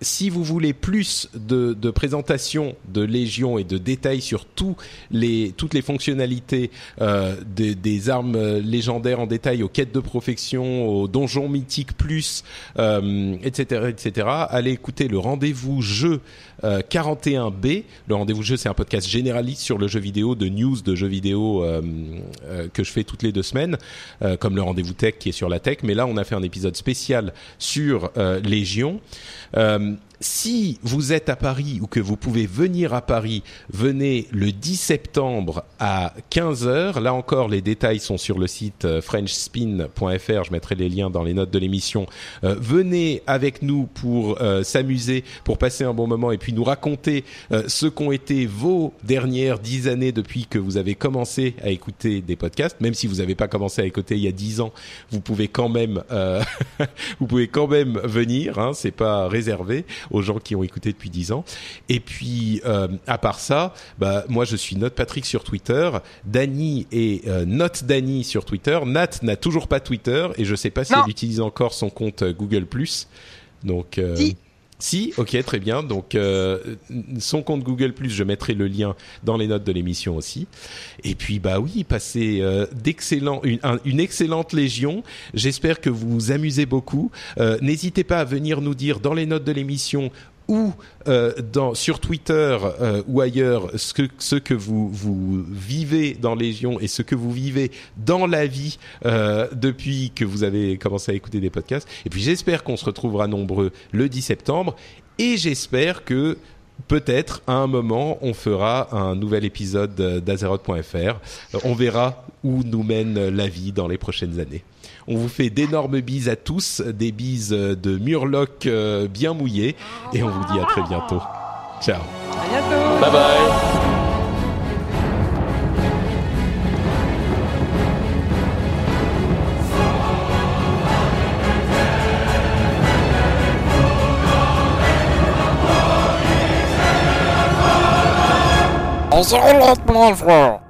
si vous voulez plus de, de présentations de Légion et de détails sur tous les, toutes les fonctionnalités euh, des, des, armes légendaires en détail, aux quêtes de profection, aux donjons mythiques plus, euh, etc., etc., allez écouter le rendez-vous jeu 41B. Euh, le rendez-vous jeu, c'est un podcast généraliste sur le jeu vidéo, de news de jeux vidéo euh, euh, que je fais toutes les deux semaines, comme le rendez-vous tech qui est sur la tech. Mais là, on a fait un épisode spécial sur Légion si vous êtes à Paris ou que vous pouvez venir à Paris, venez le 10 septembre à 15h. Là encore, les détails sont sur le site euh, frenchspin.fr. Je mettrai les liens dans les notes de l'émission. Euh, venez avec nous pour euh, s'amuser, pour passer un bon moment et puis nous raconter ce qu'ont été vos dernières dix années depuis que vous avez commencé à écouter des podcasts. Même si vous n'avez pas commencé à écouter il y a dix ans, vous pouvez quand même, <laughs> vous pouvez quand même venir. Hein, c'est pas réservé aux gens qui ont écouté depuis 10 ans. Et puis, euh, à part ça, bah, moi, je suis Note Patrick sur Twitter. Dany est euh, Note Dany sur Twitter. Nat n'a toujours pas Twitter et je sais pas si elle utilise encore son compte euh, Google+. Donc... Si, ok, très bien. Donc, euh, son compte Google je mettrai le lien dans les notes de l'émission aussi. Et puis, bah oui, passez euh, d'excellent, une, une, excellente légion. J'espère que vous vous amusez beaucoup. Euh, n'hésitez pas à venir nous dire dans les notes de l'émission ou euh, sur Twitter euh, ou ailleurs ce que, vous vivez dans Légion et ce que vous vivez dans la vie euh, depuis que vous avez commencé à écouter des podcasts. Et puis j'espère qu'on se retrouvera nombreux le 10 septembre et j'espère que peut-être à un moment on fera un nouvel épisode d'Azeroth.fr. On verra où nous mène la vie dans les prochaines années. On vous fait d'énormes bises à tous, des bises de Murloc euh, bien mouillées, et on vous dit à très bientôt. Ciao. À bientôt. Bye bye. mon frère